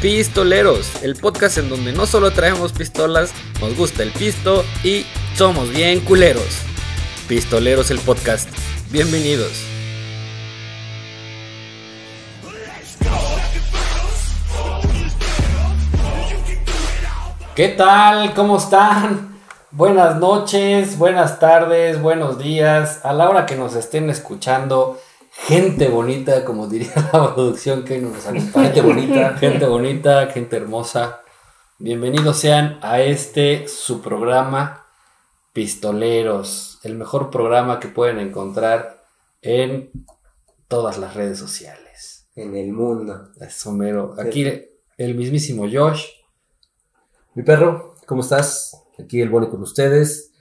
Pistoleros, el podcast en donde no solo traemos pistolas, nos gusta el pisto y somos bien culeros. Pistoleros el podcast. Bienvenidos. ¿Qué tal? ¿Cómo están? Buenas noches, buenas tardes, buenos días. A la hora que nos estén escuchando, gente bonita, como diría la producción que nos acompaña. Gente bonita. Gente bonita, gente hermosa. Bienvenidos sean a este su programa Pistoleros, el mejor programa que pueden encontrar en todas las redes sociales. En el mundo. Eso mero. Aquí el mismísimo Josh. Mi perro, ¿cómo estás? Aquí el Boni con ustedes.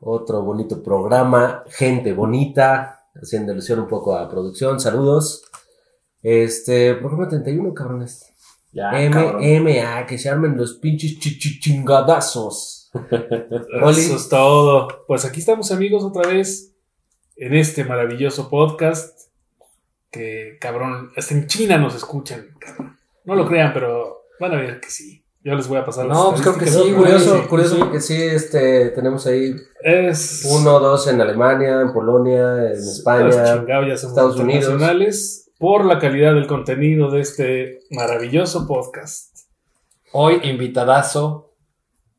Otro bonito programa. Gente bonita. Haciendo alusión un poco a producción. Saludos. Este, programa 31, cabrones. Ya. MMA, que se armen los pinches chichi- chingadazos. Oli. Eso es todo. Pues aquí estamos amigos otra vez en este maravilloso podcast que cabrón, hasta en China nos escuchan, cabrón. No lo crean, pero van a ver que sí. Yo les voy a pasar No, pues creo que sí, curioso, sí, curioso sí. porque sí, este, tenemos ahí Es uno, dos en Alemania, en Polonia, en es España. ya somos Estados Unidos. por la calidad del contenido de este maravilloso podcast. Hoy invitadazo.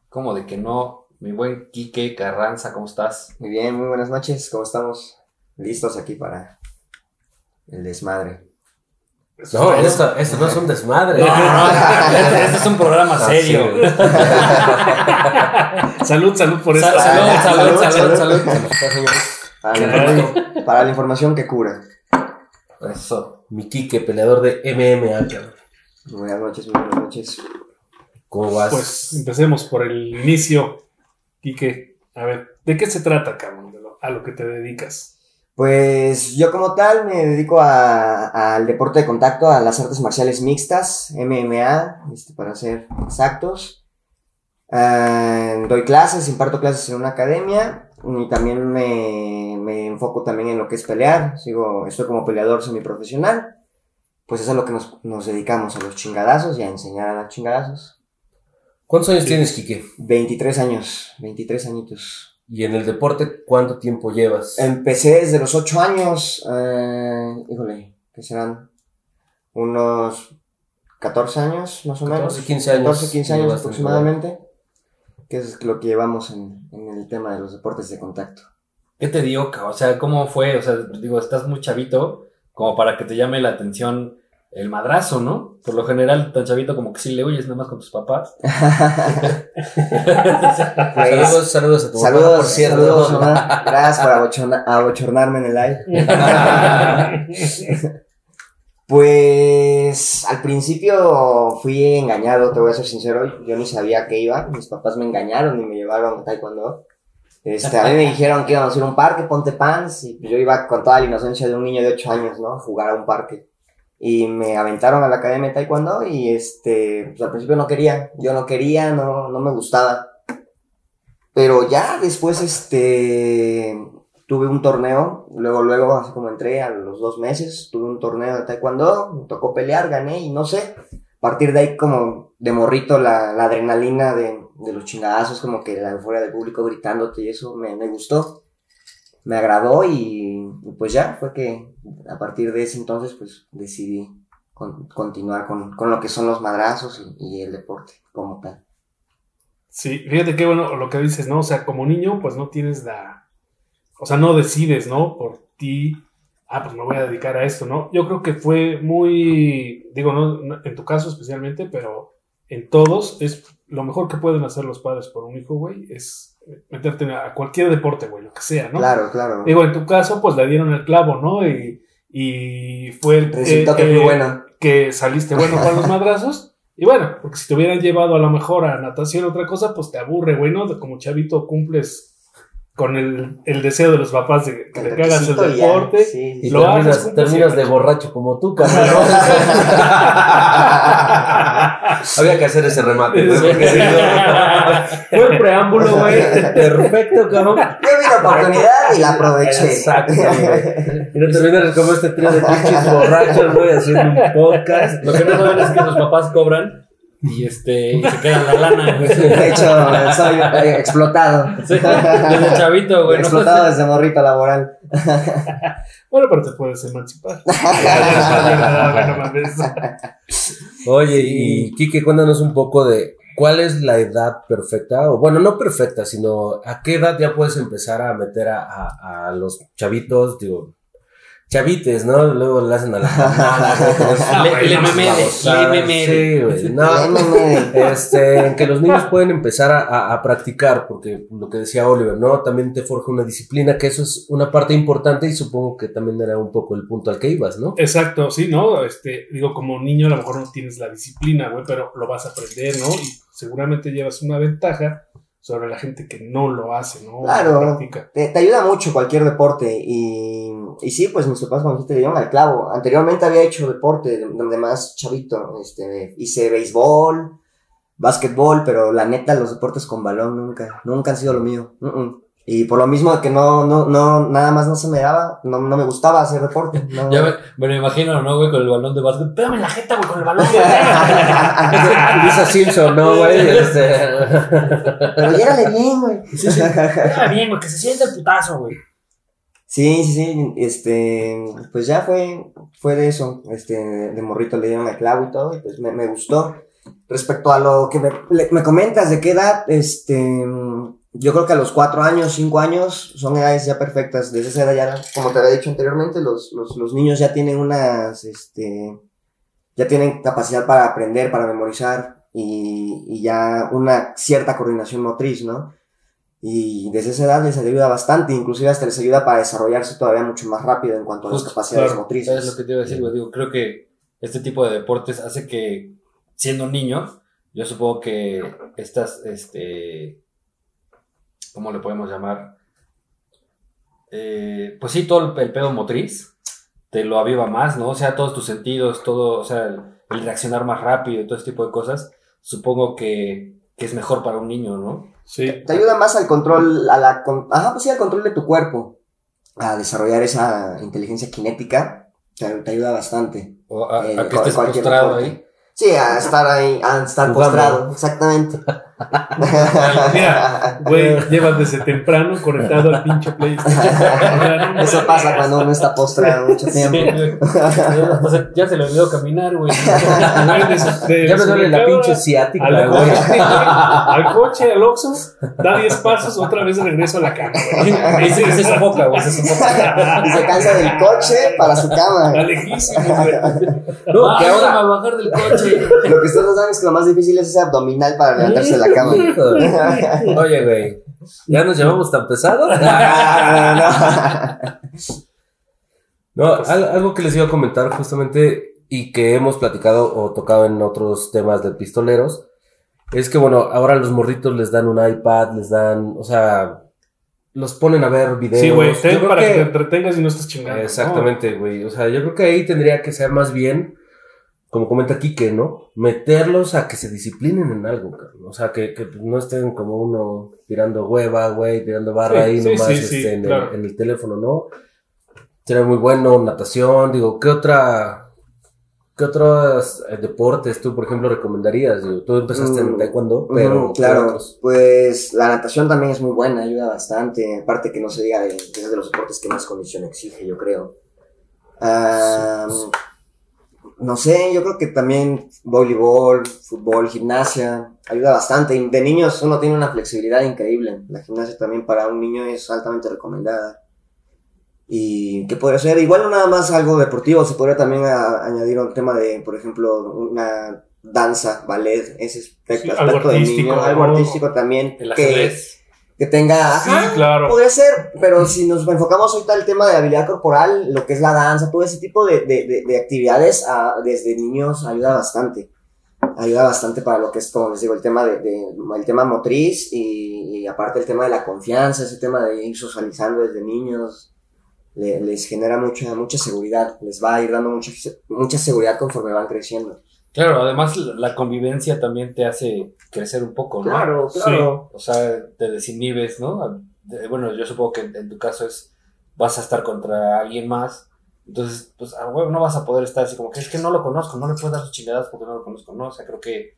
¿Cómo de que no? Mi buen Quique Carranza, ¿cómo estás? Muy bien, muy buenas noches, ¿cómo estamos? Listos aquí para el desmadre. No, esto, esto no es un desmadre. No, no, este, este es un programa Ah, serio. Salud, salud por esto. salud, salud, Salud, salud, salud. salud. Para la, información que cura. Eso. Mi Kike, peleador de MMA, cabrón. Buenas noches, buenas noches. ¿Cómo vas? Pues empecemos por el inicio. Quique, a ver, ¿de qué se trata, cabrón? De lo- a lo que te dedicas. Pues yo como tal me dedico al deporte de contacto, a las artes marciales mixtas, MMA, este, para ser exactos. Ah, doy clases, imparto clases en una academia y también me, me enfoco también en lo que es pelear. Sigo, estoy como peleador semiprofesional. Pues eso es a lo que nos, nos dedicamos, a los chingadazos y a enseñar a dar chingadazos. ¿Cuántos años tienes, Kike? 23 años, 23 añitos. Y en el deporte, ¿cuánto tiempo llevas? Empecé desde los 8 años, eh, híjole, ¿qué serán? Unos 14 años, más o 14, menos. 15 años 14, 15 años aproximadamente. Que es lo que llevamos en, en el tema de los deportes de contacto. ¿Qué te dio, ca- O sea, ¿cómo fue? O sea, digo, estás muy chavito como para que te llame la atención el madrazo, ¿no? Por lo general, tan chavito como que sí le huyes nada más con tus papás. Saludos, saludos a tu saludos, por cierto. saludos, mamá. Gracias por abochorna- abochornarme en el live. Pues al principio fui engañado, te voy a ser sincero, yo ni sabía que iba, mis papás me engañaron y me llevaron a taekwondo. Este, a mí me dijeron que íbamos a ir a un parque, ponte pants, y yo iba con toda la inocencia de un niño de 8 años, ¿no? A jugar a un parque. Y me aventaron a la academia de taekwondo y este, pues al principio no quería, yo no quería, no, no me gustaba. Pero ya después, este, tuve un torneo, luego, luego, así como entré a los dos meses, tuve un torneo de taekwondo, me tocó pelear, gané y no sé, a partir de ahí como de morrito la, la adrenalina de, de los chingadazos, como que la euforia del público gritándote y eso me, me gustó, me agradó y, y pues ya, fue que a partir de ese entonces pues decidí con- continuar con, con lo que son los madrazos y, y el deporte como tal. Sí, fíjate qué bueno lo que dices, ¿no? O sea, como niño, pues no tienes la. O sea, no decides, ¿no? Por ti. Ah, pues me voy a dedicar a esto, ¿no? Yo creo que fue muy. Digo, no- en tu caso especialmente, pero en todos es lo mejor que pueden hacer los padres por un hijo, güey, es meterte a cualquier deporte, güey, lo que sea, ¿no? Claro, claro. Digo, en tu caso, pues le dieron el clavo, ¿no? Y, y fue el Resultó eh, que eh, bueno. que saliste bueno para los madrazos. Y bueno, porque si te hubieran llevado a lo mejor a natación o otra cosa, pues te aburre, güey, ¿no? Como chavito cumples con el, el deseo de los papás de que El te hagas el ya, deporte. sí. Y Lo terminas, haces, cumples terminas de borracho como tú, cabrón. Había que hacer ese remate, no- Fue el preámbulo, güey. Perfecto, cabrón. Yo vi una oportunidad y la aproveché. Exacto, güey. Y no terminas como este trío de pinches borrachos, güey, haciendo un podcast. Lo que no saben es que los papás cobran y este y se quedan la lana, güey. De hecho, soy eh, explotado. Sí, desde chavito, güey. ¿no? explotado desde morrito laboral. Bueno, pero te puedes emancipar. Oye, y Kike, cuéntanos un poco de cuál es la edad perfecta, o bueno, no perfecta, sino a qué edad ya puedes empezar a meter a, a- a los chavitos, digo, chavites, ¿no? Luego le hacen a la güey, Le- le memede. Sí, güey, no, Memede. este, en que los niños pueden empezar a, a- a practicar, porque lo que decía Oliver, ¿no? También te forja una disciplina, que eso es una parte importante y supongo que también era un poco el punto al que ibas, ¿no? Exacto, sí, ¿no? Este, digo, como niño a lo mejor no tienes la disciplina, güey, pero lo vas a aprender, ¿no? Y seguramente llevas una ventaja sobre la gente que no lo hace, ¿no? Claro. No. Te, te ayuda mucho cualquier deporte y, y sí, pues mis papás dijiste le dieron al clavo. Anteriormente había hecho deporte, donde más chavito, este, hice béisbol, básquetbol, pero la neta los deportes con balón nunca, nunca han sido lo mío. Y por lo mismo de que no, no, no, nada más no se me daba, no, no me gustaba hacer deporte. no. Ya me, me lo imagino, ¿no, güey? Con el balón de básquet. Pégame en la jeta, güey, con el balón. güey. Lisa Simpson, ¿no, güey? Este... Pero llégale bien, güey. Ah, bien, güey, que se siente el putazo, güey. Sí, sí, sí, este, pues ya fue, fue de eso, este, de morrito le dieron el clavo y todo, y pues me, me gustó. Respecto a lo que me, le- me comentas, ¿de qué edad? Este, yo creo que a los cuatro años, cinco años, son edades ya perfectas, desde esa edad ya, como te había dicho anteriormente, los, los, los niños ya tienen unas, este, ya tienen capacidad para aprender, para memorizar, y, y ya una cierta coordinación motriz, ¿no? Y desde esa edad les ayuda bastante, inclusive hasta les ayuda para desarrollarse todavía mucho más rápido en cuanto a las capacidades claro, motrices. ¿Sabes lo que te iba a decir, güey? Digo, creo que este tipo de deportes hace que, siendo niño, yo supongo que estas, este, ¿cómo le podemos llamar? Eh, pues sí, todo el, el pedo motriz te lo aviva más, ¿no? O sea, todos tus sentidos, todo, o sea, el, el reaccionar más rápido y todo ese tipo de cosas, supongo que, que es mejor para un niño, ¿no? Sí. Te ayuda más al control, a la, con- ajá, pues sí, al control de tu cuerpo, a desarrollar esa inteligencia cinética, te, te ayuda bastante. O a, Eh, a que estés postrado deporte. ahí. Sí, a estar ahí, a estar Jugando. postrado, exactamente. Mira, güey, llevas desde temprano conectado al pinche PlayStation. Eso pasa cuando uno está postrado mucho tiempo. O sea, ya se le olvidó caminar, güey. Ya me duele la pinche ciática, al güey. coche, al coche, al Oxxo, da 10 pasos, otra vez regreso a la cama. güey. Y se, sofoca, güey, se sofoca. Y se cansa del coche para su cama. Está lejísimo, güey. No, que ahora. a bajar del coche. Lo que ustedes no saben es que lo más difícil es ese abdominal para levantarse de la cama. Oye, güey. ¿Ya nos llevamos tan pesado? No, al- algo que les iba a comentar justamente y que hemos platicado o tocado en otros temas de pistoleros es que, bueno, ahora los morritos les dan un iPad, les dan, o sea, los ponen a ver videos. Sí, güey, Yo ten creo para que... que- te entretengas y no estés chingando. Exactamente, güey. O sea, yo creo que ahí tendría que ser más bien, como comenta Kike, ¿no? Meterlos a que se disciplinen en algo, cabrón. O sea, que, que no estén como uno tirando hueva, güey, tirando barra Sí, ahí sí, nomás sí, este, sí, en, claro. el, en el teléfono, ¿no? Sería muy bueno, natación, digo, ¿qué otra... ¿Qué otros eh, deportes tú, por ejemplo, recomendarías? Digo, tú empezaste en Mm, taekwondo, pero... ¿qué claro, pues la natación también es muy buena, ayuda bastante. Aparte que no se diga de, es de los deportes que más condición exige, yo creo. Ah, no sé, yo creo que también voleibol, fútbol, gimnasia, ayuda bastante. Y de niños uno tiene una flexibilidad increíble. La gimnasia también para un niño es altamente recomendada. ¿Y qué podría ser? Igual no nada más algo deportivo, se podría también a- añadir un tema de, por ejemplo, una danza, ballet, ese aspecto, Sí, algo aspecto de artístico, niño, algo artístico también, El que, ajedrez. Que tenga, Sí, claro. podría ser, pero si nos enfocamos ahorita al tema de habilidad corporal, lo que es la danza, todo ese tipo de, de, de, de actividades ah, desde niños ayuda bastante. Ayuda bastante para lo que es, como les digo, el tema de, de- el tema motriz y, y aparte el tema de la confianza, ese tema de ir socializando desde niños, le- les genera mucha, mucha seguridad, les va a ir dando mucha, mucha seguridad conforme van creciendo. Claro, además la convivencia también te hace crecer un poco, ¿no? Claro, Sí. claro. O sea, te desinhibes, ¿no? bueno, yo supongo que en, en tu caso es, vas a estar contra alguien más, entonces, pues, a huevo no vas a poder estar así como que es que no lo conozco, no le puedo dar sus chingadas porque no lo conozco, ¿no? O sea, creo que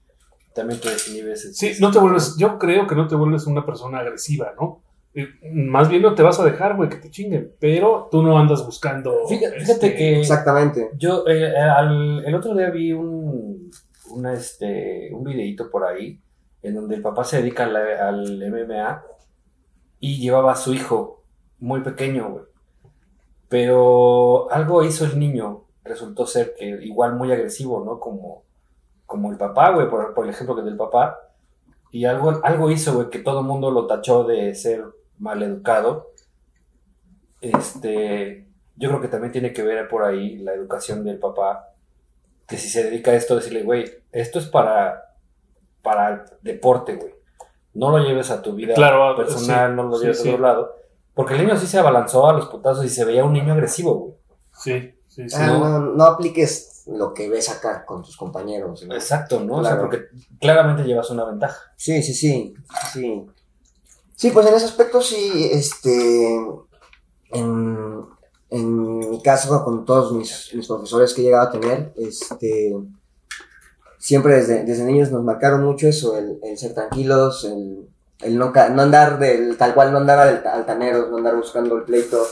también te desinhibes. Sí, no te vuelves, yo creo que no te vuelves una persona agresiva, ¿no? Eh, Más bien no te vas a dejar, güey, que te chinguen, pero tú no andas buscando. Fíjate, fíjate este, que Exactamente. yo eh, al- el otro día vi un, una, este, un videito por ahí en donde el papá se dedica al, al MMA y llevaba a su hijo muy pequeño, güey. Pero algo hizo el niño, resultó ser que igual muy agresivo, ¿no? Como, como el papá, güey, por, por el ejemplo que del papá. Y algo, algo hizo, güey, que todo el mundo lo tachó de ser maleducado. Este, yo creo que también tiene que ver por ahí la educación del papá. Que si se dedica a esto, decirle, güey, esto es para, para deporte, güey. No lo lleves a tu vida Claro, personal, sí, no lo sí, lleves a sí. otro lado. Porque el niño sí se abalanzó a los putazos y se veía un niño agresivo, güey. Sí, sí, sí. Ah, no. no, no apliques lo que ves acá con tus compañeros. ¿no? Exacto, ¿no? O sea, Claro. porque claramente llevas una ventaja. Sí, sí, sí, sí. Sí, pues en ese aspecto sí, este, en, en mi caso con todos mis, mis profesores que he llegado a tener, este, siempre desde, desde niños nos marcaron mucho eso, el, ser tranquilos, el, el no, no andar del, tal cual, no andar al- altaneros, no andar buscando el pleito.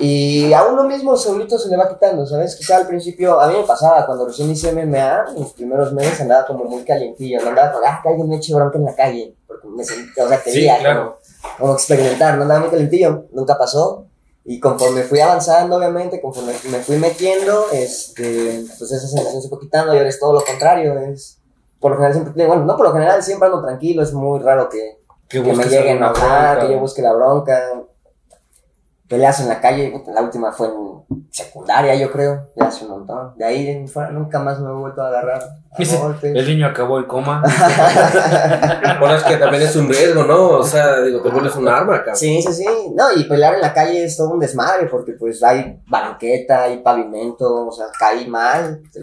Y a uno mismo solito se le va quitando, ¿sabes? Quizá al principio, a mí me pasaba cuando recién hice MMA, los primeros meses andaba como muy calientillo, no andaba con, ah, que alguien me eche bronca en la calle, porque me sentía, o sea, quería como, como experimentar, no andaba muy calentillo, nunca pasó. Y conforme fui avanzando, obviamente, conforme me fui metiendo, este, pues esa sensación se fue quitando y ahora es todo lo contrario, es, por lo general siempre, bueno, no por lo general siempre ando tranquilo, es muy raro que, que me busques llegue a bronca. que yo busque la bronca. Peleas en la calle, la última fue en secundaria, yo creo, ya hace un montón. De ahí en fuera nunca más me he vuelto a agarrar a. El niño acabó el coma. Bueno, es que también es un riesgo, ¿no? O sea, digo, te vuelves un arma, cabrón. Sí, sí, sí. No, y pelear en la calle es todo un desmadre, porque pues hay banqueta, hay pavimento, o sea, cae mal, te,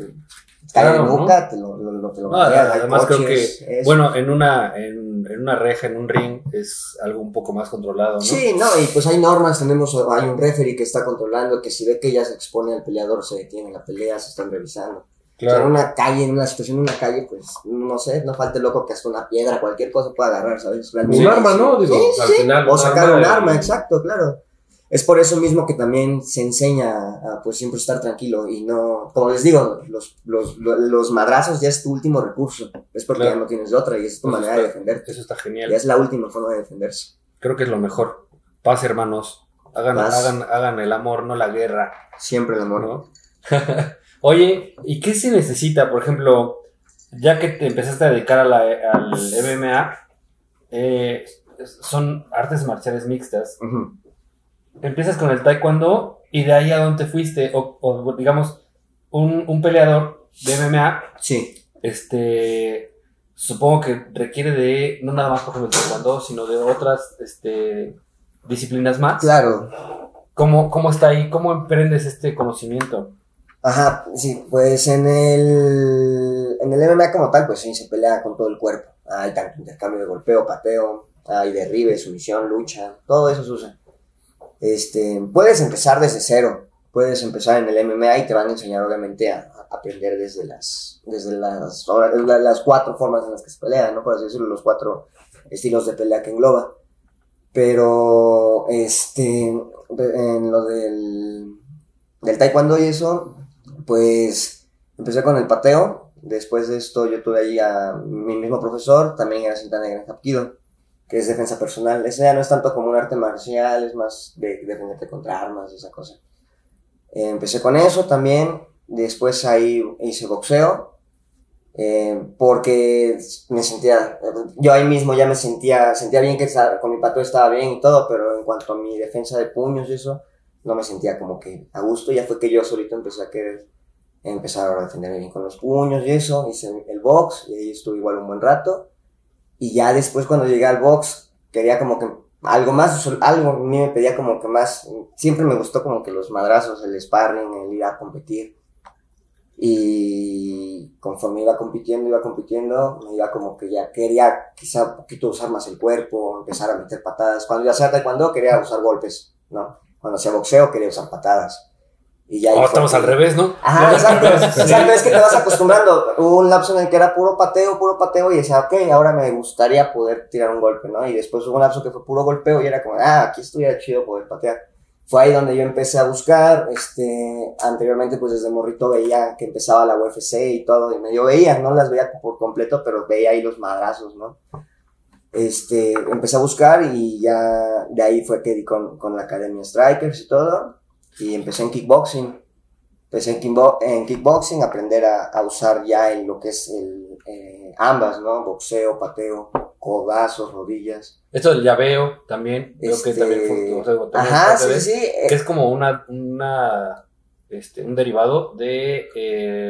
cae Claro, en ¿no? nuca, te lo, lo, lo- te lo No, además creo que, eso. bueno, en una, en, en una reja, en un ring, es algo un poco más controlado, ¿no? Sí, no, y pues hay normas, tenemos, hay un referee que está controlando, que si ve que ya se expone al peleador, se detiene la pelea, se están revisando. O sea, en Claro. una calle, en una situación en una calle, pues, no sé, no falte loco que hasta una piedra, cualquier cosa pueda agarrar, ¿sabes? Un arma, ¿no? Digo, Sí, al sí, final. O sacar un arma, y- exacto, claro. Es por eso mismo que también se enseña a, pues, siempre estar tranquilo y no, como les digo, los, los, los, madrazos ya es tu último recurso. Es porque Claro. ya no tienes de otra y es tu Eso manera de defenderte. Eso está Ya genial. es la última forma de defenderse. Creo que es lo mejor. Paz, hermanos. Hagan, Paz. hagan, hagan el amor, no la guerra. Siempre el amor. ¿no? Oye, ¿y qué se necesita? Por ejemplo, ya que te empezaste a dedicar a la- al MMA, eh, son artes marciales mixtas. Ujú. Empiezas con el taekwondo y de ahí a dónde fuiste, o, o, digamos, un, un peleador de MMA, Sí. este, supongo que requiere de, no nada más por ejemplo el taekwondo, sino de otras este, disciplinas más. Claro. ¿Cómo, ¿Cómo está ahí? ¿Cómo emprendes este conocimiento? Ajá, sí, pues en el, en el MMA como tal, pues sí, se pelea con todo el cuerpo. Hay tanto intercambio de golpeo, pateo, hay derribe, sumisión, lucha, todo eso se usa. Este, puedes empezar desde cero, puedes empezar en el MMA y te van a enseñar obviamente a, aprender desde las, desde las, las cuatro formas en las que se pelea, ¿no? Por así decirlo, los cuatro estilos de pelea que engloba. Pero, este, en lo del, del taekwondo y eso, pues empecé con el pateo. Después de esto yo tuve ahí a mi mismo profesor, también era cinta negra en Hapkido, que es defensa personal. Ese ya no es tanto como un arte marcial, es más de defenderte contra armas y esa cosa. Eh, empecé con eso también. Después ahí hice boxeo. eh, porque me sentía, yo ahí mismo ya me sentía, sentía bien que estaba- con mi pateo estaba bien y todo, pero en cuanto a mi defensa de puños y eso, no me sentía como que a gusto, ya fue que yo solito empecé a querer empezar a defenderme bien con los puños y eso, hice el box y ahí estuve igual un buen rato y ya después cuando llegué al box quería como que algo más, algo a mí me pedía como que más, siempre me gustó como que los madrazos, el sparring, el ir a competir Y conforme iba compitiendo, iba compitiendo, me iba como que ya quería quizá un poquito usar más el cuerpo, empezar a meter patadas. Cuando ya hacía taekwondo quería usar golpes, ¿no? Cuando hacía boxeo quería usar patadas. Y ya fue estamos al revés, ¿no? Ajá, exacto, exacto, es que te vas acostumbrando. Hubo un lapso en el que era puro pateo, puro pateo, y decía, ok, ahora me gustaría poder tirar un golpe, ¿no? Y después hubo un lapso que fue puro golpeo y era como, ah, aquí estuviera chido poder patear. Fue ahí donde yo empecé a buscar, este, anteriormente pues desde morrito veía que empezaba la UFC y todo, y medio veía, no las veía por completo, pero veía ahí los madrazos, ¿no? Este, empecé a buscar y ya de ahí fue que di con, con la Academia Strikers y todo, y empecé en kickboxing. Empecé en, kickbo- en kickboxing, aprender a, a usar ya en lo que es el, eh, ambas, ¿no? Boxeo, pateo, codazos, rodillas. Esto del llaveo también, creo que Este, también fue, o sea, también Ajá, sí, sí. eh, que es como una, una este, un derivado de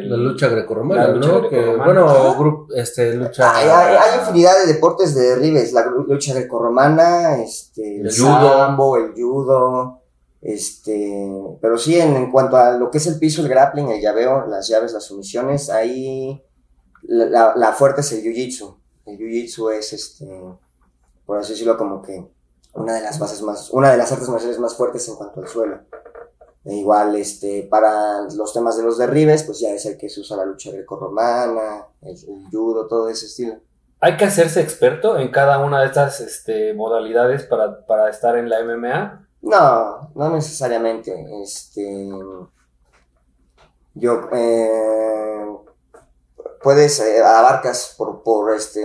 La lucha grecorromana, La lucha ¿no? Que, grecorromana. bueno, grup- este, lucha... Hay, hay- hay infinidad de deportes de derribes, la lucha grecorromana, este, el, El judo. sambo, el judo, este, pero sí, en, en cuanto a lo que es el piso, el grappling, el llaveo, las llaves, las sumisiones, ahí la, la- la fuerte es el jiu-jitsu. El jiu-jitsu es, este, por así decirlo, como que una de las bases más, una de las artes marciales más fuertes en cuanto al suelo. E igual, este, para los temas de los derribes, pues ya es el que se usa la lucha grecorromana, el, el judo, todo ese estilo. Hay que hacerse experto en cada una de estas este, modalidades para, para estar en la MMA. No, no necesariamente. Este, yo, eh, puedes, eh, abarcas por, por este,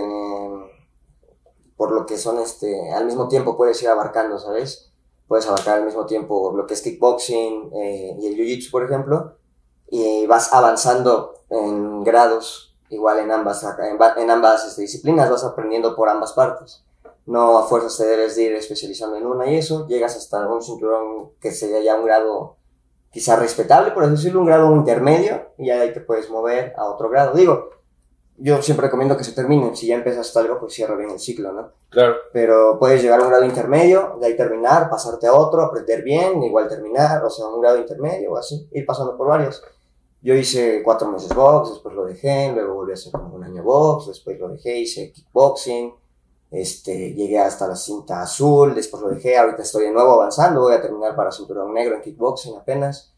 por lo que son, este, al mismo tiempo puedes ir abarcando, ¿sabes? Puedes abarcar al mismo tiempo lo que es kickboxing eh, y el jiu-jitsu, por ejemplo, y vas avanzando en grados, igual en ambas, en, ba- en ambas este, disciplinas, vas aprendiendo por ambas partes no a fuerzas te debes de ir especializando en una y eso, llegas hasta un cinturón que sería ya un grado quizá respetable, por así decirlo, un grado intermedio, y ahí te puedes mover a otro grado. Digo, yo siempre recomiendo que se terminen, si ya empezaste algo, pues cierra bien el ciclo, ¿no? Claro. Pero puedes llegar a un grado intermedio, de ahí terminar, pasarte a otro, aprender bien, igual terminar, o sea, un grado intermedio o así, ir pasando por varios. Yo hice cuatro meses box, después lo dejé, luego volví a hacer como un año box, después lo dejé, hice kickboxing, este, llegué hasta la cinta azul, después lo dejé, ahorita estoy de nuevo avanzando, voy a terminar para cinturón negro en kickboxing apenas.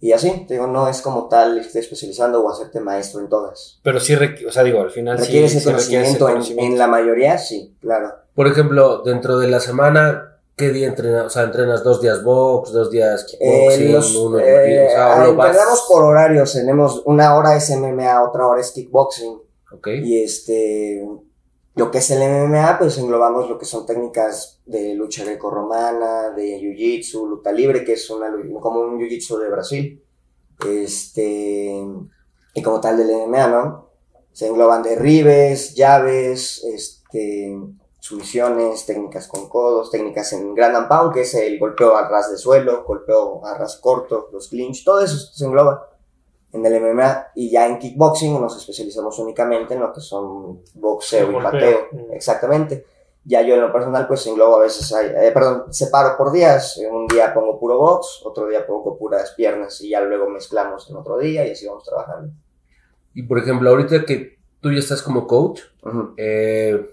Y así, te digo, no es como tal irte especializando o hacerte maestro en todas. Pero sí, o sea, digo, al final sí, Requiere ese sí requiere ese conocimiento, en- conocimiento. En, la mayoría, sí, claro. Por ejemplo, dentro de la semana, ¿qué día entrenas? O sea, entrenas dos días box, dos días kickboxing, Eh, los, uno eh, o sea, ah, vas- entrenamos por horarios, tenemos una hora es MMA, otra hora es kickboxing. Ok. Y este, lo que es el MMA, pues englobamos lo que son técnicas de lucha grecorromana, de jiu-jitsu, luta libre, que es una, como un jiu-jitsu de Brasil. Este, y como tal del MMA, ¿no? Se engloban derribes, llaves, este, sumisiones, técnicas con codos, técnicas en Grand and Pound, que es el golpeo a ras de suelo, golpeo a ras corto, los clinch, todo eso se engloba en el MMA y ya en kickboxing nos especializamos únicamente en lo que son boxeo y pateo, Mm. exactamente. Ya yo en lo personal pues englobo a veces, hay- eh, perdón, separo por días, un día pongo puro box, otro día pongo puras piernas y ya luego mezclamos en otro día y así vamos trabajando. Y por ejemplo, ahorita que tú ya estás como coach, eh,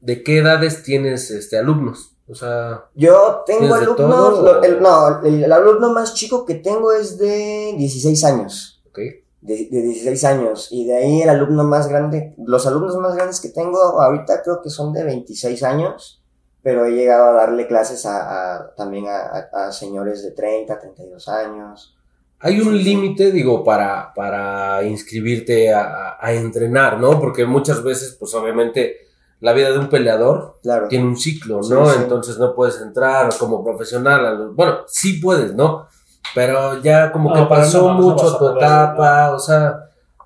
¿de qué edades tienes este, alumnos? O sea, Yo tengo ¿Tienes de alumnos, lo- el- no, el, el alumno más chico que tengo es de 16 años. ok. de, de 16 años. Y de ahí el alumno más grande, los alumnos más grandes que tengo ahorita creo que son de 26 años, pero he llegado a darle clases a, a- también a, a- a señores de 30, 32 años. Hay un Sí, límite, digo, para, para inscribirte a, a- a entrenar, ¿no? Porque muchas veces, pues obviamente, la vida de un peleador Claro. tiene un ciclo, ¿no? sí. Entonces no puedes entrar como profesional. a los- Bueno, sí puedes, ¿no? Pero ya como No, que pasó no, no mucho a tu etapa, o sea,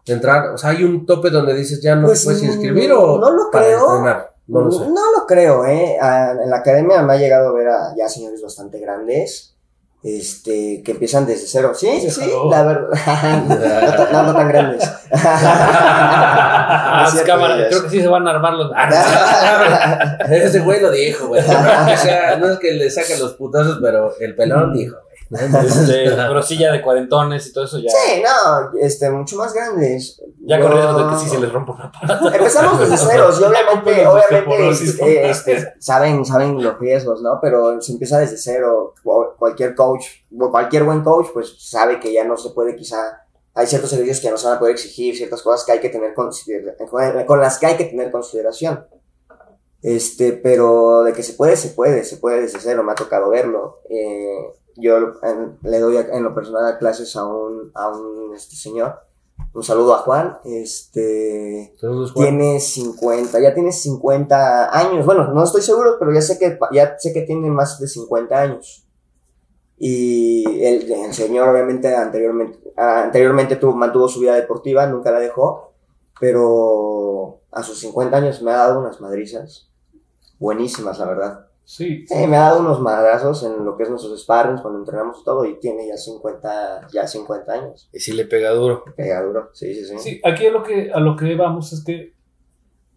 entrar, o sea, hay un tope donde dices ya no Pues, te puedes inscribir mm, o no lo para creo. entrenar. No lo sé. No lo creo, ¿eh? Ah, En la academia me ha llegado a ver a ya señores bastante grandes. Este, que empiezan desde cero. Sí, sí, sí, la verdad. no, tan- no, no tan grandes. Ah, Es cierto, cámara, ellos. creo que sí se van a armar los. Ese güey lo dijo, güey. O sea, no es que le saque los putazos, pero el pelón dijo, Este, pero sí, ya de cuarentones y todo eso, ya. Sí, no, este, mucho más grandes. Ya Yo- con riesgo de que sí se les rompa una pata. Empezamos desde ceros y obviamente, obviamente eh, este, saben, saben los riesgos, ¿no? Pero se empieza desde cero. Cu- Cualquier coach, cualquier buen coach, pues sabe que ya no se puede quizá... Hay ciertos servicios que ya no se van a poder exigir, ciertas cosas que hay que tener con, con las que hay que tener consideración. Este, pero de que se puede, se puede, se puede desde cero, me ha tocado verlo. Eh, yo en- le doy a- en lo personal clases a un, a un este, señor. Un saludo a Juan. Este, Saludos, Juan. tiene 50, ya tiene 50 años. Bueno, no estoy seguro, pero ya sé que, ya sé que tiene más de 50 años. Y el, el señor, obviamente, anteriormente, anteriormente tuvo, mantuvo su vida deportiva, nunca la dejó. Pero a sus 50 años me ha dado unas madrizas buenísimas, la verdad. Sí, Sí, me ha dado unos madrazos en lo que es nuestros sparrings cuando entrenamos y todo. Y tiene ya 50, ya 50 años. Y sí le pega duro. Pega duro, sí, sí, sí. Sí, aquí a lo que, a lo que vamos es que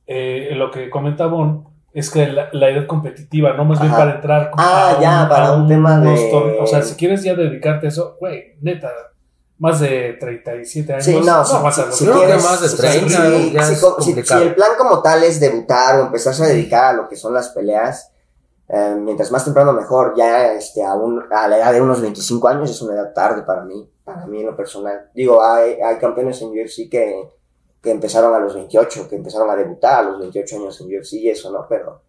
eh, lo que comenta Bon es que la, la idea competitiva, no más bien para entrar Ah, a ya, para a un tema de-. O sea, si quieres ya dedicarte a eso, güey, neta, más de 37 años. Sí, no, si, a si- si creo que quieres, más de o sea, 30 si, si- si- si el plan como tal es debutar o empezarse a dedicar a lo que son las peleas, eh, mientras más temprano mejor, ya este, a, un- a la edad de unos 25 años es una edad tarde para mí, para mí en lo personal. Digo, hay, hay campeones en UFC que, que empezaron a los 28, que empezaron a debutar a los 28 años en UFC y eso, ¿no? Pero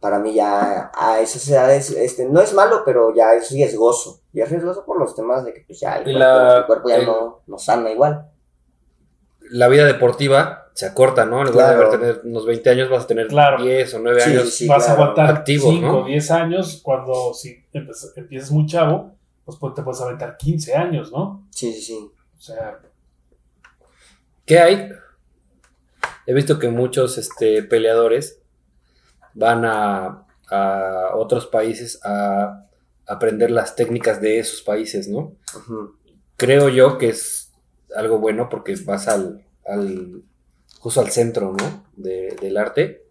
para mí ya a esas edades, este, no es malo, pero ya es riesgoso. Y es riesgoso por los temas de que pues ya el cuerpo, la- el cuerpo ya el- no, no sana igual. La vida deportiva se acorta, ¿no? En lugar Claro. de tener unos 20 años, vas a tener Claro. 10 o 9 Sí, años. sí. vas a claro. aguantar Activos, 5 ¿no? o 10 años cuando si empiezas muy chavo, pues, pues te puedes aventar 15 años, ¿no? Sí, sí, sí. O sea, ¿Qué hay? He visto que muchos este, peleadores van a, a otros países a aprender las técnicas de esos países, ¿no? Ujú. Creo yo que es algo bueno porque vas al, al justo al centro, ¿no? De- del arte.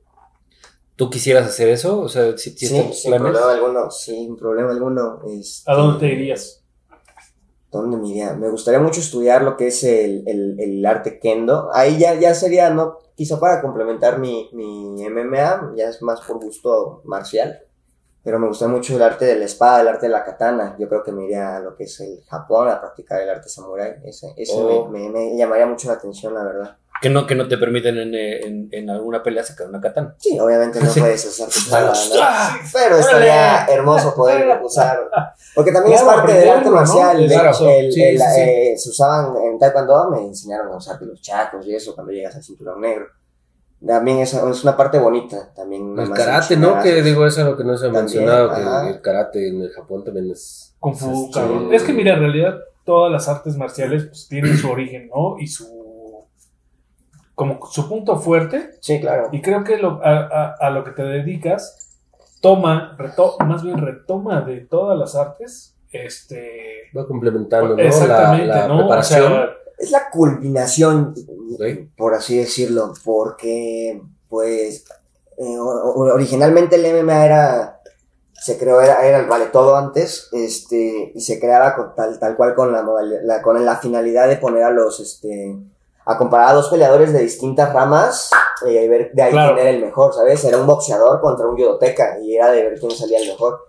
¿Tú quisieras hacer eso? O sea, si, si Sí, sin planes. problema alguno, sin problema alguno. este, ¿a dónde te irías? ¿Dónde me iría? Me gustaría mucho estudiar lo que es el, el, el arte kendo. Ahí ya, ya sería, no, quizá para complementar mi, mi MMA, ya es más por gusto marcial. Pero me gusta mucho el arte de la espada, el arte de la katana. Yo creo que me iría a lo que es el Japón, a practicar el arte samurái. Ese, ese Oh. me, me- me llamaría mucho la atención, la verdad. Que no, que no te permiten en, en, en alguna pelea sacar una katana. Sí, obviamente no Sí. puedes tu espada, ¿no? Pero estaría hermoso poder usar. Porque también es Claro, parte del arte aprenderlo, ¿no? marcial. de Claro, hecho, el- sí, el- sí, sí. eh, se usaban en Taekwondo, me enseñaron a usar los chacos y eso cuando llegas al cinturón negro. También es, es una parte bonita. También El karate, ¿no? Que digo, es algo que no se ha También, mencionado, que ajá. el karate en el Japón también es... Kung Fu, Sí. cabrón. Es que mira, en realidad todas las artes marciales pues, tienen su origen, ¿no? Y su como su punto fuerte. Sí, claro. Y creo que lo- a, a- a lo que te dedicas toma, reto- más bien retoma de todas las artes. Este Va complementando, ¿no? exactamente, la, la ¿no? O sea, Es la culminación, Sí. por así decirlo, porque, pues, eh, originalmente el MMA era, se creó, era, era el vale todo antes, este, y se creaba con tal, tal cual con la, modalidad- la- con la finalidad de poner a los, este, a comparar a dos peleadores de distintas ramas y ahí ver de ahí Claro. quién era el mejor, ¿sabes? Era un boxeador contra un judoteca y era de ver quién salía el mejor.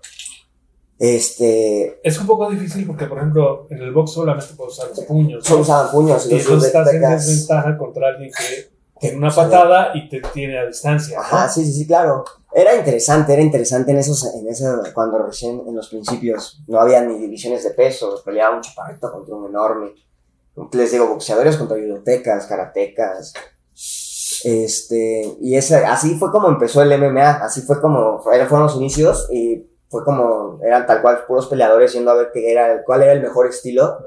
Este, es un poco difícil porque, por ejemplo, en el box solamente puedes usar los puños. solo usaban puños y Y entonces estás en desventaja contra alguien que tiene una patada y te tiene a distancia. ¿no? Ajá, sí, sí, sí, claro. Era interesante, era interesante en esos, en esa, cuando recién, en los principios, no había ni divisiones de peso, peleaba un chaparrito contra un enorme. Les digo, boxeadores contra judotecas, karatecas. Este, y ese, así fue como empezó el MMA, así fue como, fueron los inicios y fue como, eran tal cual puros peleadores yendo a ver qué era, cuál era el mejor estilo.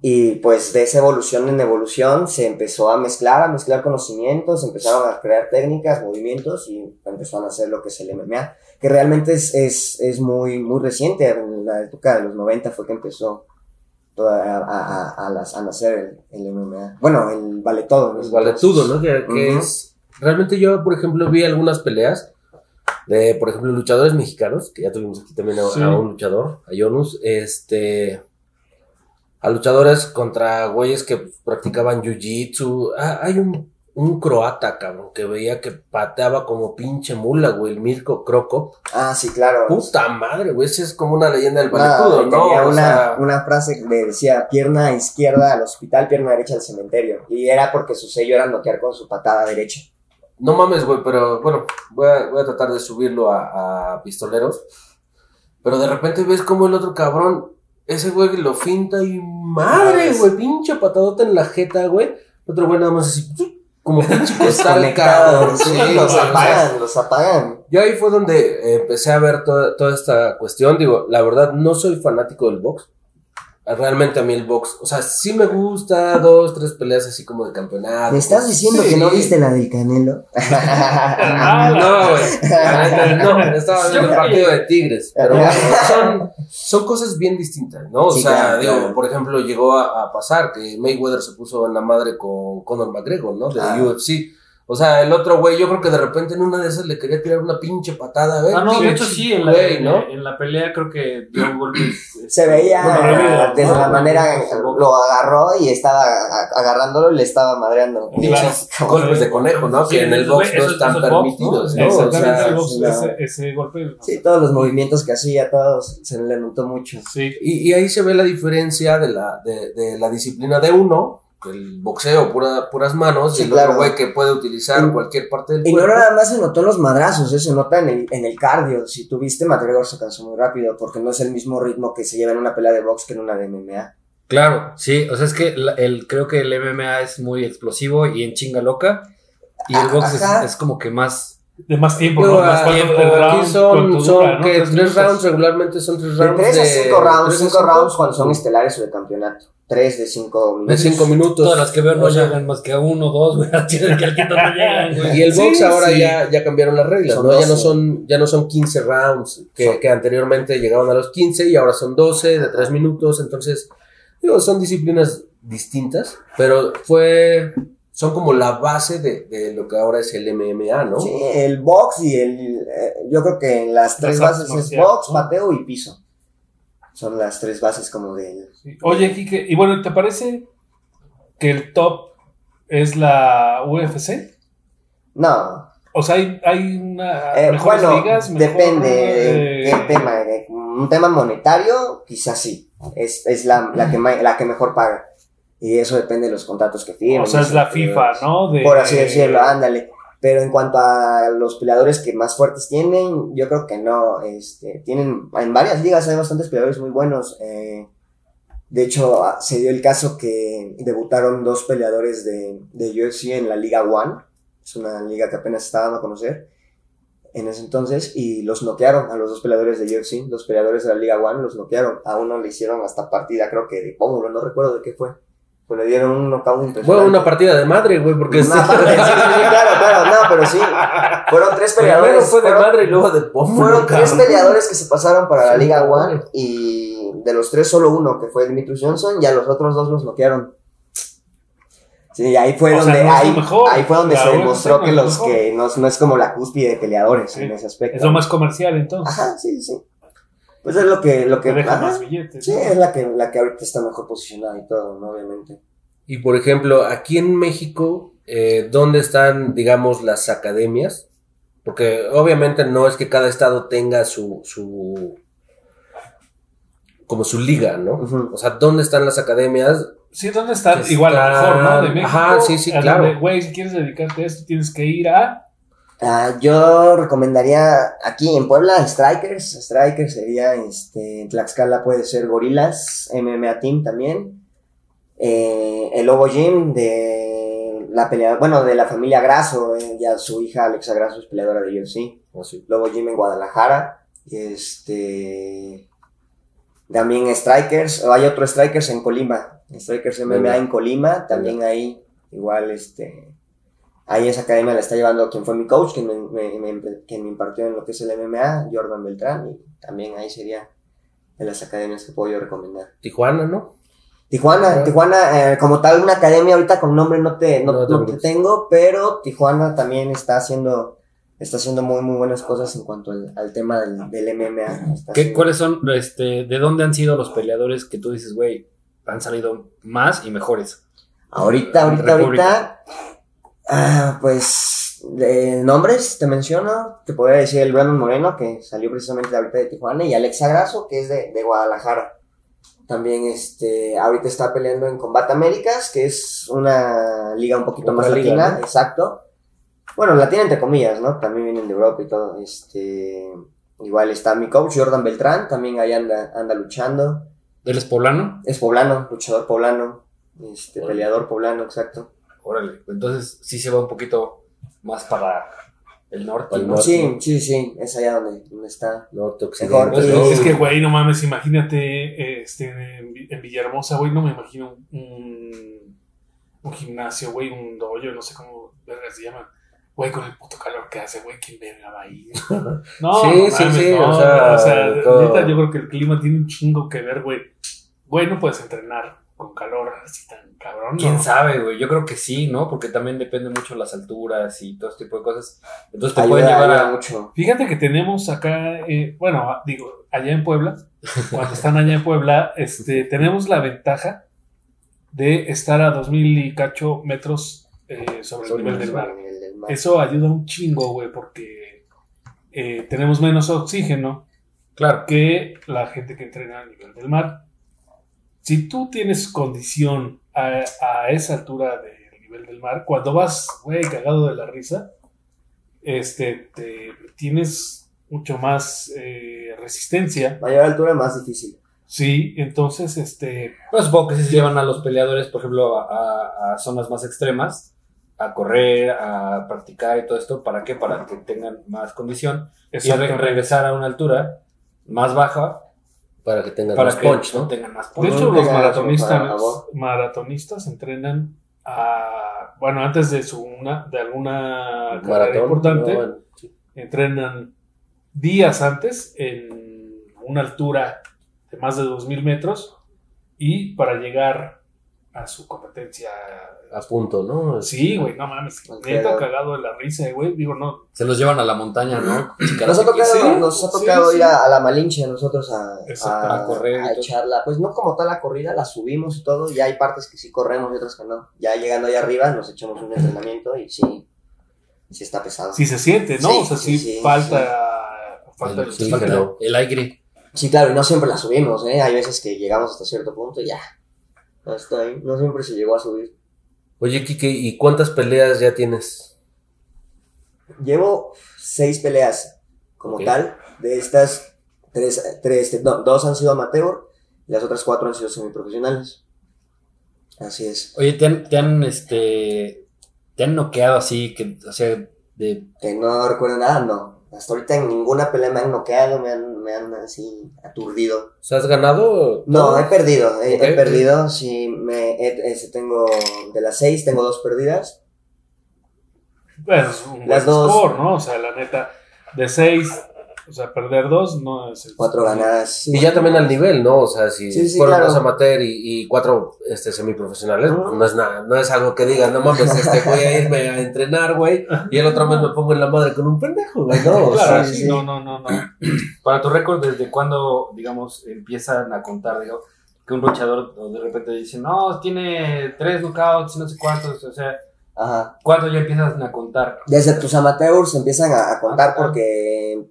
Y pues de esa evolución en evolución se empezó a mezclar, a mezclar conocimientos, empezaron a crear técnicas, movimientos y empezaron a hacer lo que es el MMA, que realmente es, es, es muy, muy reciente, en la época de los 90 fue que empezó toda, a, a, a, a las- a nacer el, el MMA. Bueno, el vale todo. Es valetudo, ¿no? Que, es... Realmente yo, por ejemplo, vi algunas peleas de, por ejemplo, luchadores mexicanos, que ya tuvimos aquí también a, Sí. a un luchador, a Yonus, este, a luchadores contra güeyes que practicaban jiu-jitsu. Ah, hay un, un croata, cabrón, que veía que pateaba como pinche mula, güey, el Mirko Krokop. Ah, sí, claro. Puta madre, güey, ese es como una leyenda del y ¿no? tenía una, sea, una frase que le decía pierna izquierda al hospital, pierna derecha al cementerio. Y era porque su sello era noquear con su patada derecha. No mames, güey, pero bueno, voy a, voy a tratar de subirlo a, a pistoleros. Pero de repente ves como el otro cabrón, ese güey lo finta y madre, güey, pinche patadota en la jeta, güey. El otro güey nada más así, como Desconectado, cabrón. sí, los güey, o sea, apagan, los apagan. Yo ahí fue donde eh, empecé a ver toda, toda esta cuestión. Digo, la verdad, no soy fanático del box. Realmente a mí el box, o sea, sí me gusta, dos, tres peleas así como de campeonato. ¿Me estás diciendo Sí. que no viste la del Canelo? Ah, No, güey. No, estaba viendo el partido de Tigres. Pero bueno, son, son cosas bien distintas, ¿no? O Sí, sea, claro, digo, claro. por ejemplo, llegó a, a pasar que Mayweather se puso en la madre con Conor McGregor, ¿no? De Ah. UFC. O sea, el otro güey, yo creo que de repente en una de esas le quería tirar una pinche patada. Ah, no, de hecho sí, en la, güey, ¿no? en la pelea creo que dio golpes. este, Se veía bueno, desde ¿no? la manera box. lo agarró y estaba agarrándolo y le estaba madreando. Y Claro. esos golpes de conejo, ¿no? Sí, que en el box no están permitidos, ¿no? ¿no? O sea, box, ese, ese golpe. Sí, todos los movimientos que hacía, todos se le notó mucho. Sí. Y, y ahí se ve la diferencia de la, de, de la disciplina de uno, el boxeo, pura, puras manos, Sí, y el claro. otro güey que puede utilizar Y- cualquier parte del Y no cuerpo. nada más se notó en los madrazos, eh, se nota en el, en el cardio. Si tuviste, McGregor se cansó muy rápido porque no es el mismo ritmo que se lleva en una pelea de box que en una de MMA. Claro, sí, o sea, es que el, creo que el MMA es muy explosivo y en chinga loca. Y el box es, es como que más. De más tiempo, ¿no? Más ah, tiempo, el aquí round, son, cuánto son dura, ¿no? que Tres tres rounds, regularmente son tres De rounds. 3 a 5 rounds, tres 5 cinco. rounds cuando son estelares o de campeonato. 3 de 5 De minutos. cinco minutos. Todas las que veo no O sea, llegan más que a uno o dos, güey. Tienen que al quinto no llegan, güey. Y el box Sí, ahora sí. ya, ya cambiaron las reglas, Son ¿no? Ya no 12. son, ya no son 15 rounds, que, Son- que anteriormente llegaban a los 15 y ahora son 12 de 3 minutos. Entonces, digo, son disciplinas distintas, pero fue, son como la base de, de lo que ahora es el MMA, ¿no? Sí, el box y el. eh, yo creo que en las tres bases es box, ¿no? pateo y piso. Son las tres bases como del. Sí. Oye, Kike, y bueno, ¿te parece que el top es la UFC? No, O sea, hay, hay una eh, mejores bueno, ligas, mejor, depende de eh, qué tema. de un tema monetario, quizás sí. Es, es la, la, que, la que mejor paga. Y eso depende de los contratos que firmen. O sea, es la FIFA, ¿no? De- Por así decirlo, ándale. Pero en cuanto a los peleadores que más fuertes tienen, yo creo que no. Este, tienen, en varias ligas hay bastantes peleadores muy buenos. eh, de hecho, ah, se dio el caso que debutaron dos peleadores de, de UFC en la Liga One. Es una liga que apenas estaban a conocer en ese entonces. Y los noquearon a los dos peleadores de UFC. Los peleadores de la Liga One los noquearon. A uno le hicieron hasta partida, creo que de pómulo, no recuerdo de qué fue. Pues le dieron un knockout impresionante. Fue una partida de madre, güey, porque Una parte, sí, sí, sí, claro, claro, no, pero sí. Fueron tres primero peleadores. fue de fueron, madre y luego de pómulo, fueron tres cabrón. peleadores que se pasaron para la Liga. One y de los tres solo uno, que fue Dimitrius Johnson, y a los otros dos los noquearon. Sí, ahí fue O sea, donde, no ahí, mejor. ahí fue donde se demostró que los mejor. que no, no es como la cúspide de peleadores Sí. en ese aspecto. Es lo más comercial, entonces. Ajá, sí, sí. Pues es lo que, lo que, deja ajá. más billetes. sí, ¿no? es la que, la que ahorita está mejor posicionada y todo, ¿no? obviamente. Y por ejemplo, aquí en México, eh, ¿dónde están, digamos, las academias? Porque obviamente no es que cada estado tenga su, su como su liga, ¿no? O sea, ¿dónde están las academias? Sí, ¿dónde está? Que Igual, a lo mejor, ¿no? De están- México. Ajá, sí, sí, claro. Güey, si quieres dedicarte a esto, tienes que ir a. Ah, yo recomendaría aquí en Puebla Strikers. Strikers sería este, en Tlaxcala puede ser Gorilas, MMA Team también. Eh, el Lobo Gym de la pelea, bueno, de la familia Grasso, eh, ya su hija Alexa Grasso es peleadora de UFC. O sí. Lobo Gym en Guadalajara. Este también Strikers, o hay otro Strikers en Colima. Strikers MMA Venga. en Colima, también ahí igual este ahí esa academia la está llevando quien fue mi coach, quien me, me- me- quien me impartió en lo que es el MMA, Jordan Beltrán, y también ahí sería de las academias que puedo yo recomendar. Tijuana, ¿no? Tijuana. Tijuana, eh, como tal, una academia ahorita con nombre no te, no, No te no te preocupes. tengo, pero Tijuana también está haciendo está haciendo muy, muy buenas cosas en cuanto al, al tema del, del MMA. ¿Qué, haciendo- ¿Cuáles son, este, de dónde han sido los peleadores que tú dices, güey, han salido más y mejores? Ahorita, ahorita, República. ahorita. Ah, pues. De nombres, te menciono. Te podría decir el Brandon Moreno, que salió precisamente ahorita de Tijuana, y Alexa Grasso, que es de, de Guadalajara. También este, ahorita está peleando en Combate Américas, que es una liga un poquito Otra más liga, latina, ¿no? exacto. Bueno, latina entre comillas, ¿no? También vienen de Europa y todo. Este, igual está mi coach, Jordan Beltrán, también ahí anda, anda luchando. ¿Él es poblano? Es poblano, luchador poblano, este, peleador poblano, exacto. Órale, entonces sí se va un poquito más para el norte. El. Sí, sí, sí, es allá donde, donde está. Norte, occidente. pues, ¿no? Es que, güey, no mames, imagínate este, en, en Villahermosa, güey, no me imagino un, un gimnasio, güey, un dojo, no sé cómo verga se llama. Güey, con el puto calor que hace, güey, ¿quién verga va ahí? No, Sí, no sí, mames, sí, no, o sea, o sea, todo- neta, yo creo que el clima tiene un chingo que ver, güey. Güey, no puedes entrenar con calor así tan cabrón, ¿Quién ¿no? sabe, güey? Yo creo que sí, ¿no? Porque también depende mucho de las alturas y todo este tipo de cosas. Entonces te pueden llevar a... mucho. Fíjate que tenemos acá, eh, bueno, ah, digo, allá en Puebla, cuando están allá en Puebla, este, tenemos la ventaja de estar a 2000 y cacho metros eh, sobre el Sobre nivel el del mar. El nivel del mar. Eso ayuda un chingo, güey, porque eh, tenemos menos oxígeno Claro, que la gente que entrena a nivel del mar. Si tú tienes condición a, a esa altura del nivel del mar, cuando vas, güey, cagado de la risa, este, te, tienes mucho más eh, resistencia. Mayor altura, más difícil. Sí, entonces, este, pues supongo que sí se llevan a los peleadores, por ejemplo, a, a- a zonas más extremas, a correr, a practicar y todo esto. ¿Para qué? Para que tengan más condición y re- regresar a una altura más baja Para que tengas para más que punch, ¿no? tengan más De hecho, los maratonistas, maratonistas entrenan a, bueno, antes de su una, de alguna carrera Maratón. importante, no, bueno, sí. entrenan días antes en una altura de más de 2000 metros y para llegar a su competencia. A punto, ¿no? Sí, güey, no mames, neta cagado de la risa, güey. Digo, no, Se los llevan a la montaña, ¿no? Nos ha tocado, Sí, nos ha sí, tocado sí. ir a, a la Malinche a nosotros a, a, a correr a echarla. Pues no como tal la corrida, la subimos y todo. Y hay partes que sí corremos y otras que no. Ya llegando allá arriba nos echamos un entrenamiento y sí, sí está pesado. si se siente, ¿no? Sí, o sea, sí, sí, sí, falta, falta El, sí, el aire. Sí, claro, y no siempre la subimos, ¿eh? Hay veces que llegamos hasta cierto punto y ya. No está ahí. No siempre se llegó a subir. Oye, Kike, ¿y cuántas peleas ya tienes? Llevo seis peleas como tal. De estas, tres, tres, no, dos han sido amateur y las otras cuatro han sido semiprofesionales. Así es. Oye, ¿te han, te han, este, te han noqueado así, que, o sea, de... Que no recuerdo nada, no. Hasta ahorita en ninguna pelea me han noqueado, me han, me han así aturdido. O sea, ¿has ganado? No, he perdido, he, perdido, sí, me, he- tengo, de las seis tengo dos perdidas. Pues es un Las buen dos. score, ¿no? O sea, la neta, de seis, o sea, perder dos no es el. Cuatro ganadas. Y ya también al nivel, ¿no? O sea, si Sí, sí, fueron claro. dos amateur y, y cuatro este, semiprofesionales, no es nada, no es algo que digas, no mames, este, voy a irme a entrenar, güey, y el otro mes me pongo en la madre con un pendejo, güey, no, o Claro, sea, sí, sí. no, no, no, no. Para tu récord, ¿desde cuándo, digamos, empiezan a contar, digo, que un luchador de repente dice, no, tiene tres knockouts y no sé cuántos, o sea, Ajá. ¿cuándo ya empiezan a contar? Desde tus amateurs empiezan a, a contar Ah, porque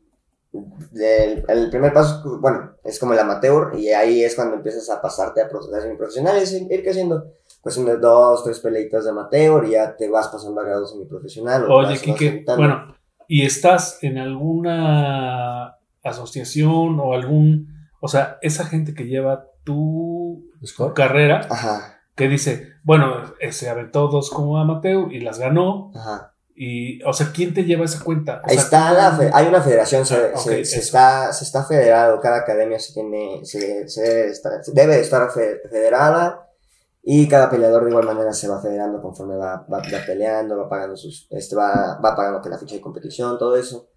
el, el primer paso, pues, bueno, es como el amateur y ahí es cuando empiezas a pasarte a profe- a semiprofesionales, y ir creciendo. Cuestión de dos, tres peleitas de amateur y ya te vas pasando a grado semiprofesional. Oye, Kike, bueno, ¿y estás en alguna asociación o algún, o sea, esa gente que lleva tu ¿Score? carrera, Ajá, que dice, bueno, eh, se aventó dos como amateur y las ganó, ajá. Y, o sea, ¿quién te lleva esa cuenta? O Ahí sea, está, ¿cómo- la fe- hay una federación, se, Ah, se- se está, se está federado, cada academia se tiene, se, se debe, estar, debe federada y cada peleador de igual manera se va federando conforme va, va, va peleando, va pagando sus, este, va, va pagando que la ficha de competición, todo eso.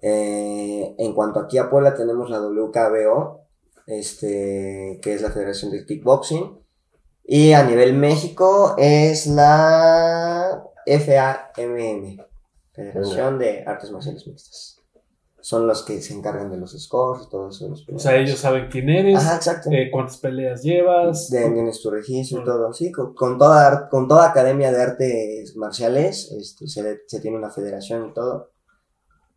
Eh, en cuanto aquí a Puebla tenemos la WKBO, este, que es la Federación de Kickboxing, y a nivel México es la FAMM. Federación de Artes Marciales Mixtas. Son los que se encargan de los scores y todo eso. los O sea, ellos saben quién eres, Ajá, exacto. eh, cuántas peleas llevas. de, tienes tu registro y Mm. todo, sí, con, con toda, con toda academia de artes marciales este, se, se tiene una federación y todo,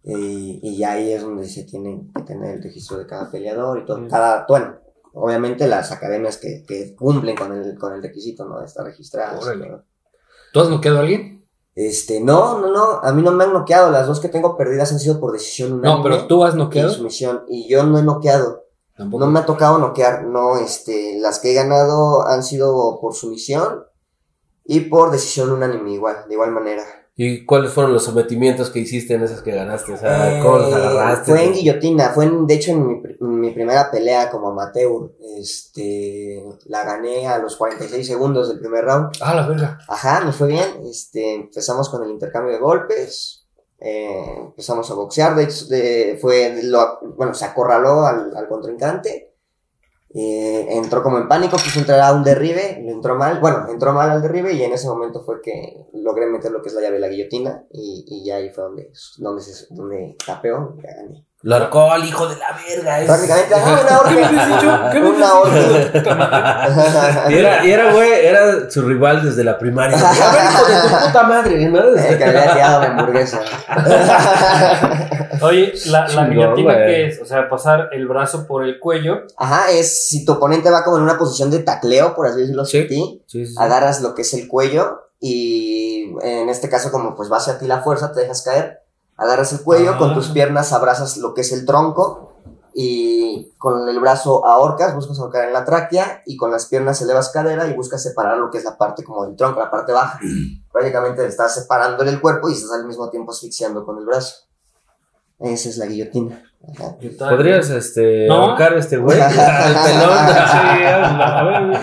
y, y ya ahí es donde se tiene que tener el registro de cada peleador y todo, Mm. cada, bueno, obviamente las academias que, que cumplen con el, con el requisito, ¿no? De estar registradas. ¿Tú has noqueado a alguien? Este, no, no, no, a mí no me han noqueado, las dos que tengo perdidas han sido por decisión unánime. No, pero tú has y noqueado. sumisión, y yo no he noqueado. Tampoco. No me ha tocado noquear, no, este, las que he ganado han sido por sumisión y por decisión unánime igual, de igual manera. ¿Y cuáles fueron los sometimientos que hiciste en esas que ganaste? O sea, ¿cómo los Eh, agarraste? Fue en guillotina, fue en, de hecho en mi, en mi primera pelea como amateur, este, la gané a los 46 segundos del primer round. Ah, la verga. Ajá, me fue bien, este, empezamos con el intercambio de golpes, eh, empezamos a boxear, de hecho, de- fue, lo, bueno, se acorraló al, al contrincante, eh, entró como en pánico, quiso entrar a un derribe, le entró mal, bueno, entró mal al derribe y en ese momento fue que logré meter lo que es la llave de la guillotina y, y ya ahí fue donde, donde, se, donde tapeó y gané. Lo arcó al hijo de la verga. es- Prácticamente, ajá, una ¿Qué me habías dicho? orden. ¿Qué me Una. Y era, y era, güey, era su rival desde la primaria. A ver, hijo de tu puta madre, ¿no? Eh, que había tirado mi hamburguesa. Oye, la, la guillotina que es, o sea, pasar el brazo por el cuello. Ajá, es si tu oponente va como en una posición de tacleo, por así decirlo, Sí. ti, Sí, sí, sí. agarras lo que es el cuello y en este caso como pues va hacia ti la fuerza, te dejas caer, agarras el cuello, Ah. con tus piernas abrazas lo que es el tronco y con el brazo ahorcas, buscas ahorcar en la tráquea y con las piernas elevas cadera y buscas separar lo que es la parte como del tronco, la parte baja. Prácticamente estás separando el cuerpo y estás al mismo tiempo asfixiando con el brazo. Esa es la guillotina. ¿Podrías, este, No. ahorcar a este güey? Al Sí, a ver,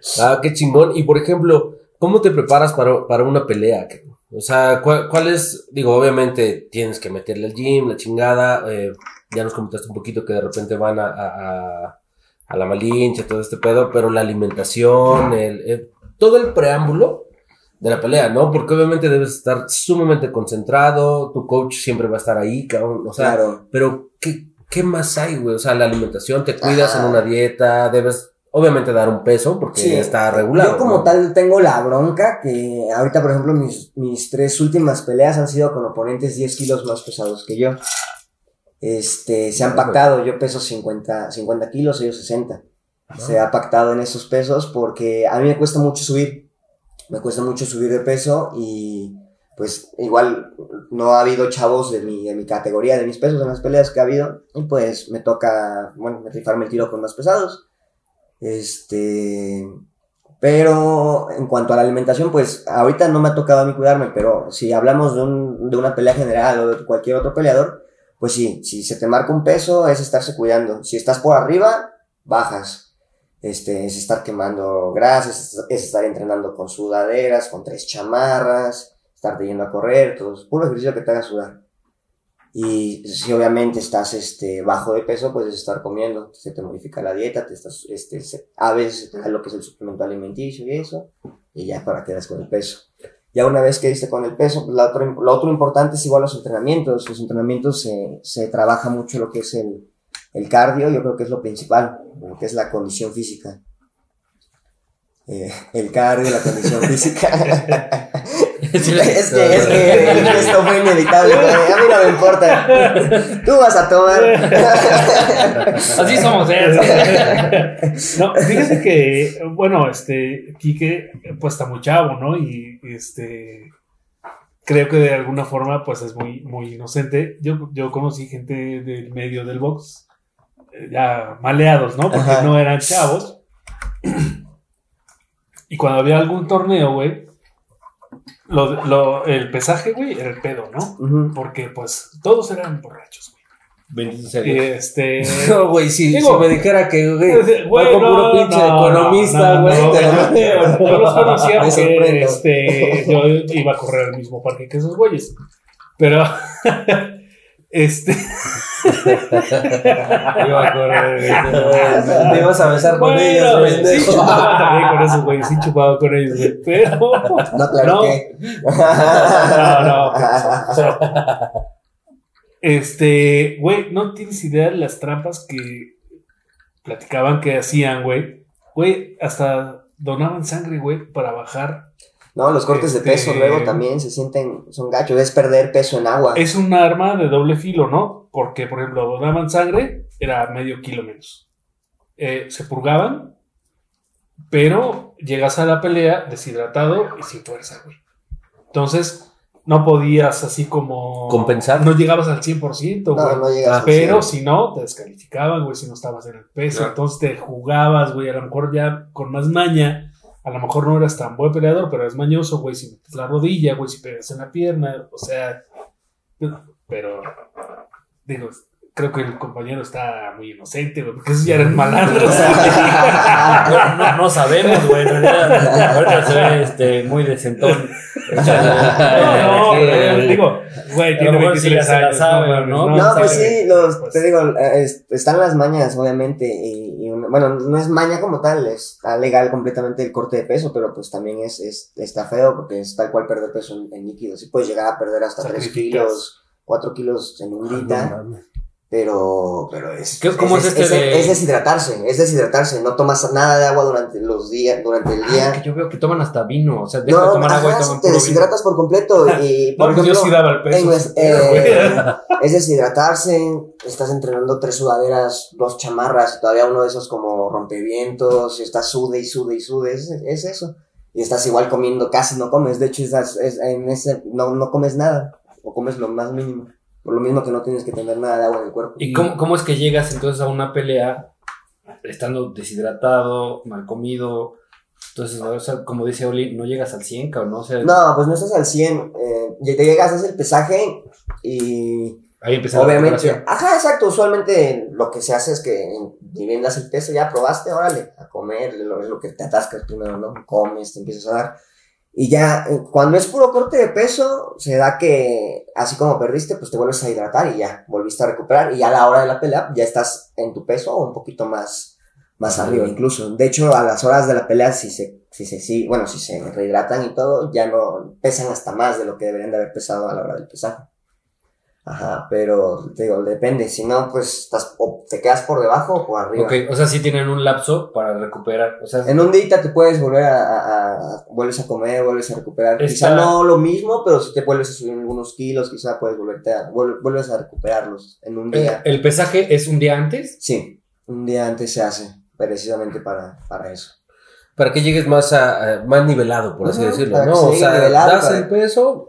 sí. Ah, qué chingón. Y por ejemplo, ¿cómo te preparas para, para una pelea? O sea, ¿cuál, cuál es? Digo, obviamente tienes que meterle al gym, la chingada. eh, ya nos comentaste un poquito que de repente van a, a, a- la malinche, todo este pedo, pero la alimentación, el, el- todo el preámbulo de la pelea, ¿no? Porque obviamente debes estar sumamente concentrado, tu coach siempre va a estar ahí, cabrón. O sea, Claro. pero, ¿qué, qué más hay, güey? O sea, la alimentación, te cuidas Ajá. en una dieta, debes, obviamente, dar un peso porque Sí. está regulado. Yo como ¿no? tal tengo la bronca que ahorita, por ejemplo, mis, mis tres últimas peleas han sido con oponentes 10 kilos más pesados que yo. Este, se han pactado, yo peso 50, 50 kilos, ellos 60. Se ha pactado en esos pesos porque a mí me cuesta mucho subir. Me cuesta mucho subir de peso y pues igual no ha habido chavos de mi, de mi categoría, de mis pesos en las peleas que ha habido. Y pues me toca, bueno, me rifarme el tiro con más pesados. Este, pero en cuanto a la alimentación, pues ahorita no me ha tocado a mí cuidarme, pero si hablamos de, un- de una pelea general o de cualquier otro peleador, pues sí, si se te marca un peso es estarse cuidando. Si estás por arriba, bajas. Este, es estar quemando grasas, es, es estar entrenando con sudaderas, con tres chamarras, estarte yendo a correr, todo, puro ejercicio que te haga sudar. Y si obviamente estás este, bajo de peso, pues es estar comiendo, se te modifica la dieta, te estás, este, se- a veces te da lo que es el suplemento alimenticio y eso, y ya para quedas con el peso. Ya una vez que diste con el peso, pues, la otro- lo otro importante es igual los entrenamientos. Los entrenamientos se, se trabaja mucho lo que es el, el cardio, yo creo que es lo principal, lo que es la condición física. Eh, el cardio, la condición física. Es que, es que el gesto fue inevitable, güey, a mí no me importa. Tú vas a tomar. Así somos, ¿eh? No, fíjate que, bueno, este, Quique, pues está muy chavo, ¿no? Y este, creo que de alguna forma, pues es muy, muy inocente. Yo, yo conocí gente del medio del box, eh, ya maleados, ¿no? Porque Ajá. no eran chavos. Y cuando había algún torneo, güey, lo, lo- el pesaje, güey, era el pedo, ¿no? Porque, pues, todos eran borrachos, güey. Bendito sea Y Dios. este... No, güey, si, Digo- si me dijera que, güey, Güey, no, puro pinche no, economista, no, güey, no, no. Yo los conocía porque este, yo iba a correr al mismo parque que esos güeyes. Pero, Este. Iba a correr. Te ibas a besar con Bueno, ellos, sí pendejo. chupaba también con esos güey, sí chupaba con ellos, güey. Pero. No, claro No. que. No, no. Este, güey, no tienes idea de las trampas que platicaban que hacían, güey. Güey, hasta donaban sangre, güey, para bajar. No, los cortes de Este- peso luego también se sienten, son gachos, es perder peso en agua. Es un arma de doble filo, ¿no? Porque, por ejemplo, donaban sangre, era medio kilo menos. Eh, se purgaban, pero llegas a la pelea deshidratado y sin fuerza, güey. Entonces, no podías así como... Compensar. No llegabas al 100%, güey. No, no llegas al Pero si no, te descalificaban, güey, si no estabas en el peso. Claro. Entonces te jugabas, güey, a lo mejor ya con más maña. A lo mejor no eras tan buen peleador, pero eres mañoso, güey, si metes la rodilla, güey, si pegas en la pierna, o sea. Pero, digo, creo que el compañero está muy inocente, güey, porque esos ya eran malandros. No, no, sabemos, güey. En ahorita se ve este, muy decentón. No, no, pero digo, güey, tiene mejor sí 23 ya se la años, ¿no? No, pues sí, los, pues, te digo, eh, es- están las mañas, obviamente, y, y una- bueno, no es maña como tal, está legal completamente el corte de peso, pero pues también es, es está feo porque es tal cual perder peso en, en líquido. Sí puedes llegar a perder hasta 3 Sacrificas. kilos, 4 kilos en un día, pero, pero es, ¿Qué- cómo es este es, de- es deshidratarse, es deshidratarse, no tomas nada de agua durante los días, durante el Ah, día. que yo veo que toman hasta vino. O sea, dejan de No, tomar agua y toman te vino. deshidratas por completo y, No, por pues yo ejemplo, sí daba el peso. en eh, es deshidratarse, estás entrenando tres sudaderas, dos chamarras, y todavía uno de esos como rompevientos, y estás sude y sude y sude, es, es eso. Y estás igual comiendo, casi no comes, de hecho estás, es- en ese, no, no comes nada, o comes lo más mínimo, por lo mismo que no tienes que tener nada de agua en el cuerpo. ¿Y cómo, cómo es que llegas entonces a una pelea estando deshidratado, mal comido? Entonces, o sea, como dice Oli, no llegas al 100, cabrón, ¿no? O sea, No, pues no estás al 100, eh, ya te llegas, haces el pesaje y ahí empieza Obviamente. Ajá, exacto. Usualmente lo que se hace es que ni bien das el peso, ya probaste, órale, a comer, lo, es lo que te atascas primero, ¿no? Comes, te empiezas a dar. Y ya, eh, cuando es puro corte de peso, se da que así como perdiste, pues te vuelves a hidratar y ya, volviste a recuperar. Y ya a la hora de la pelea, ya estás en tu peso o un poquito más, más arriba incluso. De hecho, a las horas de la pelea, si se, si se, sí, bueno, si se rehidratan y todo, ya no pesan hasta más de lo que deberían de haber pesado a la hora del pesaje. Ajá, pero te digo, depende. Si no, pues estás, o te quedas por debajo o por arriba. Ok, o sea, sí tienen un lapso para recuperar. O sea, En un día te puedes volver a, a- a- vuelves a comer, vuelves a recuperar. Está- Quizá no lo mismo, pero si te vuelves a subir algunos kilos, quizá puedes volverte a, vuel- vuelves a recuperarlos en un día. el pesaje es un día antes. Sí, un día antes se hace, precisamente para, para eso. Para que llegues más a, a- más nivelado, por así decirlo, ¿no? O sea, nivelado, das para- el peso,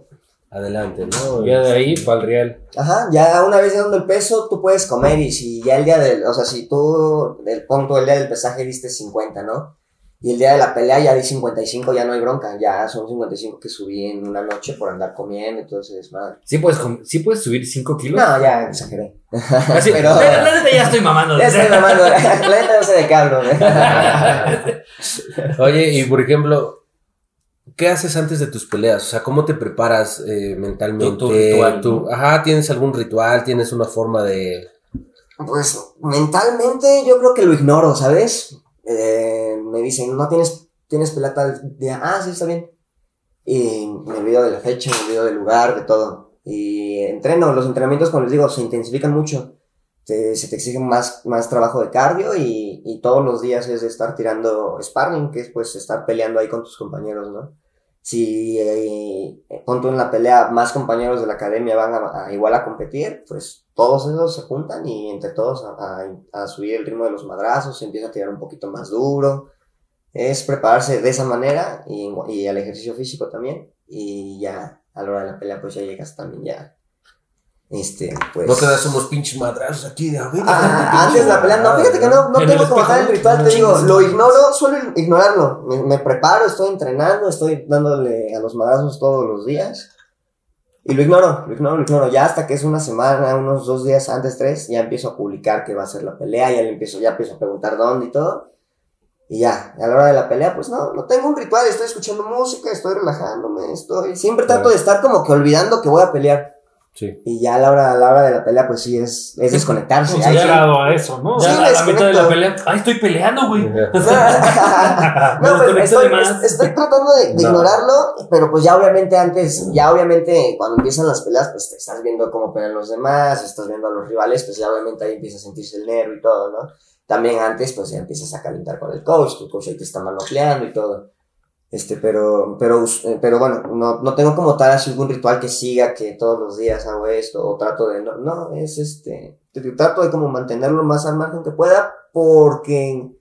adelante, ¿no? Ya de ahí para el real. Ajá, ya una vez dando el peso, tú puedes comer y si ya el día del, o sea, si tú, el punto el día del pesaje diste 50, ¿no? Y el día de la pelea ya di 55, ya no hay bronca, ya son 55 que subí en una noche por andar comiendo, entonces, madre. ¿Sí puedes, sí puedes subir 5 kilos? No, ya exageré. Así, pero- la, la neta ya estoy mamando. Ya estoy mamando, la neta no sé de qué hablo, ¿eh? Oye, y por ejemplo, ¿qué haces antes de tus peleas? O sea, ¿cómo te preparas eh, mentalmente? Tu- tu ritual, Tu- ¿no? Ajá, ¿tienes algún ritual? ¿Tienes una forma de...? Pues mentalmente yo creo que lo ignoro, ¿sabes? Eh, me dicen, no tienes, tienes pelea tal día, ah, sí, está bien. Y me olvido de la fecha, me olvido del lugar, de todo. Y entreno, los entrenamientos, como les digo, se intensifican mucho. Te- se te exige más, más trabajo de cardio y, y todos los días es de estar tirando sparring, que es pues estar peleando ahí con tus compañeros, ¿no? Si eh, tú en la pelea más compañeros de la academia van a, igual a competir, pues todos esos se juntan y entre todos a subir el ritmo de los madrazos, se empieza a tirar un poquito más duro. Es prepararse de esa manera y, y al ejercicio físico también. Y ya a la hora de la pelea, pues ya llegas también ya. Este, pues. No te das unos pinches madrazos aquí de a ver, Ah, antes de la pelea, no, fíjate que no, no En tengo como tal el ritual, te digo, lo ignoro, suelo ignorarlo. Me, me preparo, estoy entrenando, estoy dándole a los madrazos todos los días. Y lo ignoro, lo ignoro, lo ignoro. Ya hasta que es una semana, unos dos días antes, tres, ya empiezo a publicar que va a ser la pelea, ya le empiezo, ya empiezo a preguntar dónde y todo. Y ya, a la hora de la pelea, pues no, no tengo un ritual, estoy escuchando música, estoy relajándome, estoy. Siempre trato de estar como que olvidando que voy a pelear. Sí. Y ya a la hora, a la hora de la pelea, pues sí, es, es desconectarse. Ahí sí- Considerado a eso, ¿no? Ya Sí, a la mitad de la pelea. ¡Ay, estoy peleando, güey! no, pero estoy, de estoy tratando de, de No. ignorarlo, pero pues ya obviamente antes, ya obviamente cuando empiezan las peleas, pues te estás viendo cómo pelean los demás, estás viendo a los rivales, pues ya obviamente ahí empieza a sentirse el nervio y todo, ¿no? También antes, pues ya empiezas a calentar con el coach, tu coach ahí te está manoteando y todo. Este, pero, pero, eh, pero bueno, no, no tengo como tal así algún ritual que siga, que todos los días hago esto, o trato de, no, no, es este, trato de como mantenerlo más al margen que pueda, porque,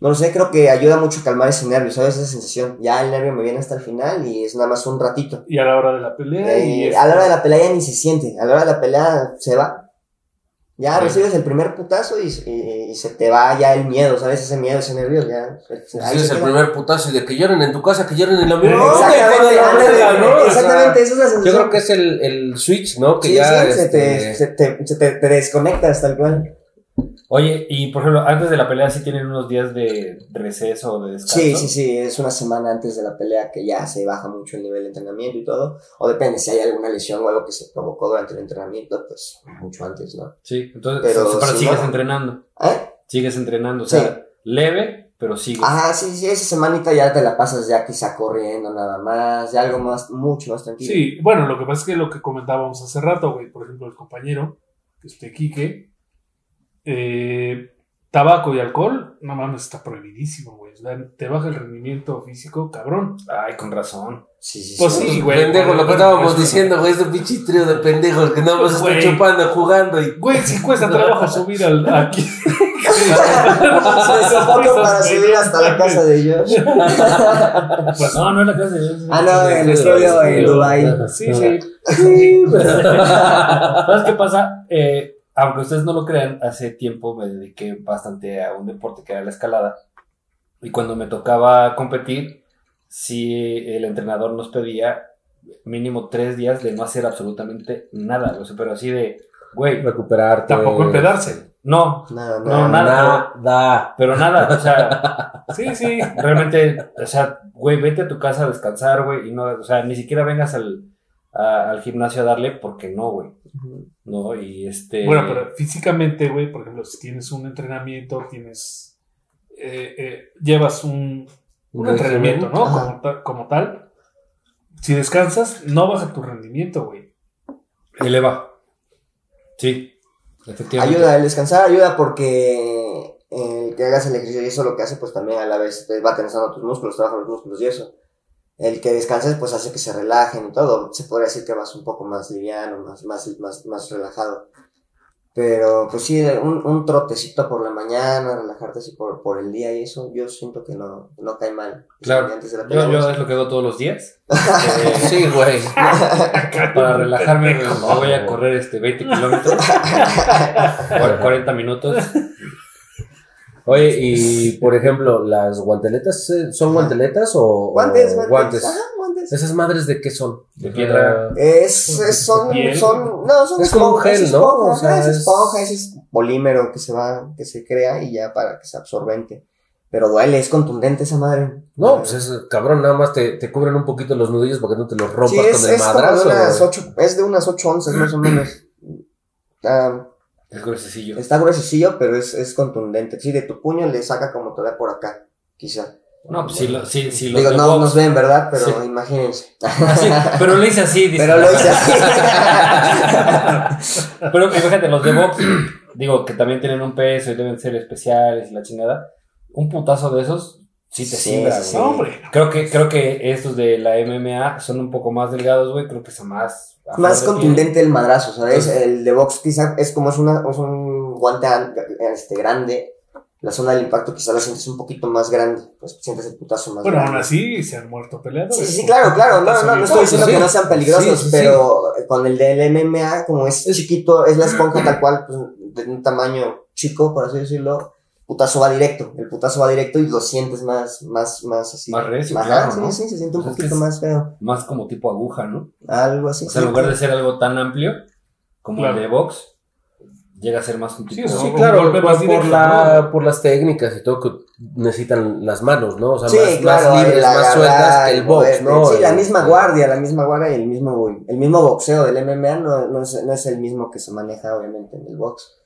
no lo sé, creo que ayuda mucho a calmar ese nervio, ¿sabes? Esa sensación, ya el nervio me viene hasta el final y es nada más un ratito. Y a la hora de la pelea. Eh, este- a la hora de la pelea ya ni se siente, a la hora de la pelea se va. Ya Sí. recibes el primer putazo y, y- y se te va ya el miedo, ¿sabes? Ese miedo, ese nervio, ya. se- ahí Ese es se el queda. primer putazo y de que lloren en tu casa, que lloren en la mía. No, Exactamente, la verga, ¿no? O sea, exactamente, esa es la sensación. Yo creo que es el, el switch, ¿no? Que Sí, ya sí, se, te, este, se, te, se te- te desconectas tal cual. Oye, y por ejemplo, antes de la pelea sí tienen unos días de receso o de descanso. Sí, sí, sí, es una semana antes de la pelea que ya se baja mucho el nivel de entrenamiento y todo. O depende, si hay alguna lesión o algo que se provocó durante el entrenamiento, pues mucho antes, ¿no? Sí, entonces, Pero si sigues no- entrenando. ¿Eh? Sigues entrenando, o sea, Sí. leve, pero sigues. Ajá, sí, sí, esa semanita ya te la pasas ya quizá corriendo nada más, ya algo más, mucho más tranquilo. Sí, bueno, lo que pasa es que lo que comentábamos hace rato, güey, por ejemplo, el compañero, este Quique, eh, tabaco y alcohol, no mames, está prohibidísimo, güey. Te baja el rendimiento físico, cabrón. Ay, con razón. Sí, sí, Pues sí. güey. pendejo, lo que estábamos eso- diciendo, güey, ese pinche trío de pendejos que nada más están Güey. chupando, jugando y. Güey, sí cuesta trabajo subir al, aquí. Se sofoco para subir hasta la casa de ellos. Pues, No, no es la casa de Ah, no, el estudio en Dubai. Sí, sí. ¿Sabes qué pasa? Eh, aunque ustedes no lo crean, hace tiempo me dediqué bastante a un deporte que era la escalada. Y cuando me tocaba competir, sí el entrenador nos pedía mínimo tres días de no hacer absolutamente nada. O sea, pero así de, güey, Recuperarte. Tampoco empedarse. no, No, No, no, nada. Nada. pero nada. O sea, Sí, sí. realmente, o sea, güey, vete a tu casa a descansar, güey, y no, o sea, ni siquiera vengas al, a- al gimnasio a darle porque no, güey. No, y este. Bueno, pero físicamente, güey, por ejemplo, si tienes un entrenamiento, tienes. eh, eh, llevas un, un entrenamiento, ¿no? Como, ta- como tal. Si descansas, no baja tu rendimiento, güey. Eleva. Sí, efectivamente. Ayuda, el descansar ayuda porque el que hagas el ejercicio y eso lo que hace, pues también a la vez te va tensando tus músculos, trabaja los músculos y eso. El que descanses, pues hace que se relajen y todo. Se podría decir que vas un poco más liviano, más, más, más, más relajado. Pero, pues sí, un, un trotecito por la mañana, relajarte así por, por el día y eso, yo siento que no, no cae mal. Claro. Antes de la Yo, yo es lo que hago todos los días. Eh, Sí, güey. para relajarme, me voy a correr este 20 kilómetros. Cua- 40 minutos. Oye, y por ejemplo, ¿las guanteletas eh, son guanteletas o, Guantes, o guantes. Ajá, guantes. ¿Esas madres de qué son? De piedra. Es, es- son, son, no, son Es como un esponjas, gel, es ¿no? esponja, O sea, es es- esponja, ese es polímero que se va, que se crea y ya para que sea absorbente. Pero duele, es contundente esa madre. No, pues es cabrón, nada más te, te cubren un poquito los nudillos para que no te los rompas sí, es, con el es como madrazo. de unas ocho, es de unas 8 onzas más o menos. Ah, Es gruesecillo. está gruesecillo, pero es, es contundente. Sí, de tu puño le saca como todavía por acá, quizá. No, pues si, lo, si, si los Digo, no box- nos ven, ¿verdad? Pero Sí. imagínense. Así, pero lo hice así, dice. Pero lo hice así. Pero fíjate, los de box, digo, que también tienen un peso y deben ser especiales y la chingada. Un putazo de esos sí te Sí, simbra, sí, güey. No, hombre. Creo que, creo que estos de la MMA son un poco más delgados, güey. Creo que son más. más contundente el madrazo, ¿sabes? Entonces- el de box quizá es como es, una, es un guante an- este, grande. La zona del impacto quizá la sientes un poquito más grande. Pues sientes el putazo más Bueno, grande. aún así se han muerto peleadores. Sí, sí, claro, claro. No, no, no estoy diciendo Sí, que no sean peligrosos, sí, sí, sí. pero con el del MMA, como es, chiquito, es la esponja tal cual, pues, de un tamaño chico, por así decirlo, putazo va directo. El putazo va directo y lo sientes más, más, más así. Más recio, Ajá, claro, sí, ¿no? sí, se siente un Pues es que poquito es- más feo. Más como tipo aguja, ¿no? Algo así. O sea, en lugar de ser algo tan amplio como Claro. el de box, llega a ser más un tipo. Sí, Sí, claro, golpe por, más por directo, la, ¿no? por las técnicas y todo que necesitan las manos, ¿no? O sea, Sí, más, claro, más libres, el más sueltas que el box, moverte. ¿no? Sí, la El- misma guardia, la misma guardia y el mismo, el mismo boxeo del MMA no, no, es, no es el mismo que se maneja obviamente en el box.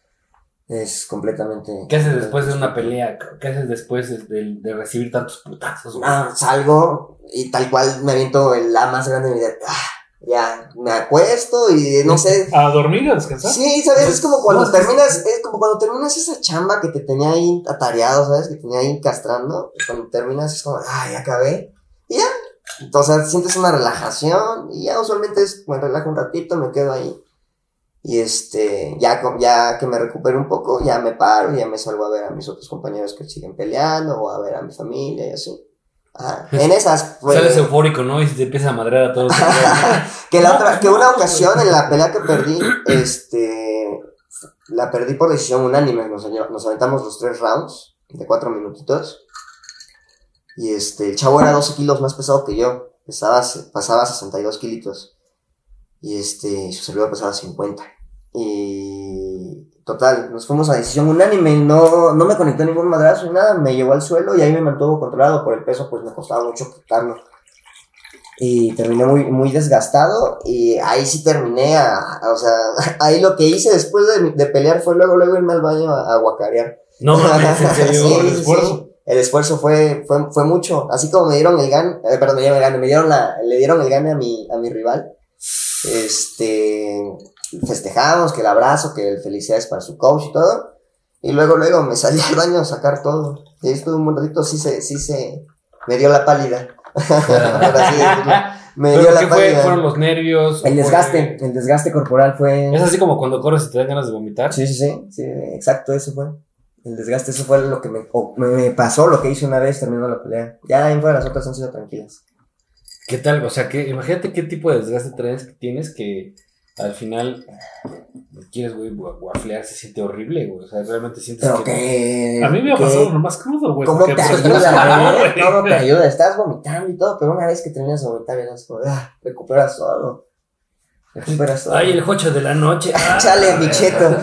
Es completamente... ¿Qué haces después de una pelea? ¿Qué haces después de, de recibir tantos putazos? güey? Ah, salgo y tal cual me aviento el la más grande de mi vida. Ah, ya, me acuesto y no sé... A dormir, a descansar. Sí, ¿sabes? Es como cuando terminas, es como cuando terminas esa chamba que te tenía ahí atareado, ¿sabes? Que tenía ahí castrando. Cuando terminas es como, ah, ya acabé. Y ya. Entonces sientes una relajación y ya usualmente es, me relajo un ratito, me quedo ahí. Y este, ya, ya que me recupero un poco, ya me paro y ya me salgo a ver a mis otros compañeros que siguen peleando o a ver a mi familia y así. Ajá. En esas, pues, Sales eufórico, ¿no? Y se te empieza a madrear a todos. que la otra, que una ocasión en la pelea que perdí, este, la perdí por decisión unánime, nos, nos aventamos los tres rounds de cuatro minutitos, y este, el chavo era 12 kilos más pesado que yo, pesaba, pasaba 62 kilitos, y este, su servidor pesaba 50, y total, nos fuimos a decisión unánime, no, no me conectó ningún madrazo ni nada, me llevó al suelo y ahí me mantuvo controlado por el peso, pues me costaba mucho quitarlo y terminé muy, muy desgastado y ahí sí terminé a, a- o sea, ahí lo que hice después de, de pelear fue luego, luego irme al baño a, a guacarear. No mames, en serio. Sí, el sí, esfuerzo. sí. El esfuerzo fue, fue, fue mucho, así como me dieron el gan, eh, perdón, me dieron el gane, me dieron la, le dieron el gane a mi, a mi rival, este, festejamos, que el abrazo, que el felicidades para su coach y todo, y luego, luego me salí al baño a sacar todo, y estuve un buen ratito, sí se, sí se, me dio la pálida, decirlo. Me dio ¿Pero la qué fue? ¿Fueron los nervios? El ¿O desgaste, fue- el desgaste corporal fue... Es así como cuando corres y te dan ganas de vomitar. Sí, sí, sí, sí, exacto, eso fue. El desgaste, eso fue lo que me- me pasó, lo que hice una vez terminando la pelea. Ya en fuera las otras han sido tranquilas. ¿Qué tal? O sea, que, imagínate qué tipo de desgaste traes, que tienes que al final quieres, güey, gua- guaflear, se siente horrible, güey. O sea, realmente sientes Pero que... que... A mí me ha pasado lo más crudo, güey. ¿Cómo te pues, ayuda, güey. ¿Cómo te ayuda? Estás vomitando y todo, pero una vez que terminas de vomitar, ya es como, ah, recuperas todo. Ay, el jocho de la noche. ah. Chale, bicheto.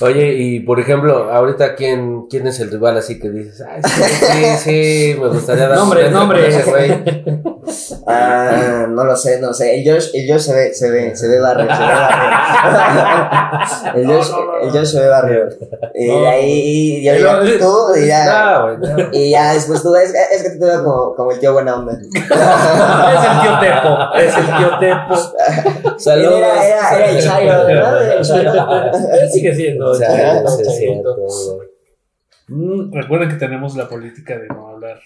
Oye, y por ejemplo, ahorita, ¿quién, quién es el rival así que dices? Ay, sí, sí, sí, me gustaría dar Nombre, nombre. con ese güey"? Ah, no lo sé, no lo sé. El Josh, el Josh se ve, se ve, se ve barrio, se ve barrio. El Josh, No, no, no. el Josh se ve barrio. Y de ahí, ya Pero- diga tú, y ya, no. y ya después tú, es, es que te veo como, como el tío buena onda. es el tío Tepo. Es el tío Tepo. Saludos. Era, era, era el Chairo. Era el Chairo. Él sigue siendo. O sea, Chairo. Mm, Recuerden que tenemos la política de no hablar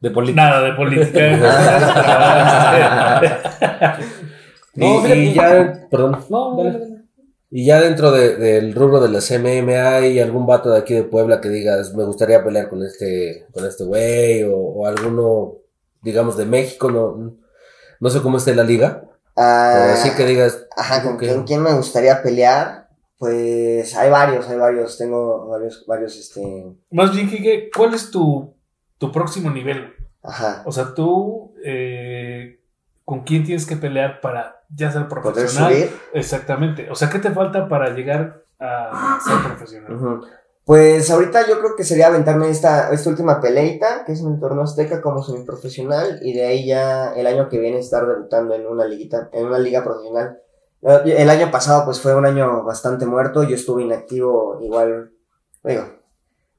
De política. nada de política. Y, No, fíjate. y ya, perdón, No, y ya dentro de- del rubro de las MMA hay algún vato de aquí de Puebla que digas, me gustaría pelear con este, con este güey, o, o alguno, digamos, de México, no, no sé cómo esté la liga, pero Ah, así que digas, Ajá, ¿con quién, quién me gustaría pelear? Pues hay varios, hay varios. Tengo varios, varios, este. Más bien, Kike, ¿cuál es tu, tu próximo nivel? Ajá. O sea, tú, eh, ¿con quién tienes que pelear para ya ser Poder profesional? subir. Exactamente. O sea, ¿qué te falta para llegar a ser profesional? Ujú. Pues ahorita yo creo que sería aventarme esta, esta última peleita, que es en el torneo azteca como semiprofesional, y de ahí ya el año que viene estar debutando en una liguita, en una liga profesional. El año pasado pues fue un año bastante muerto, yo estuve inactivo igual, digo,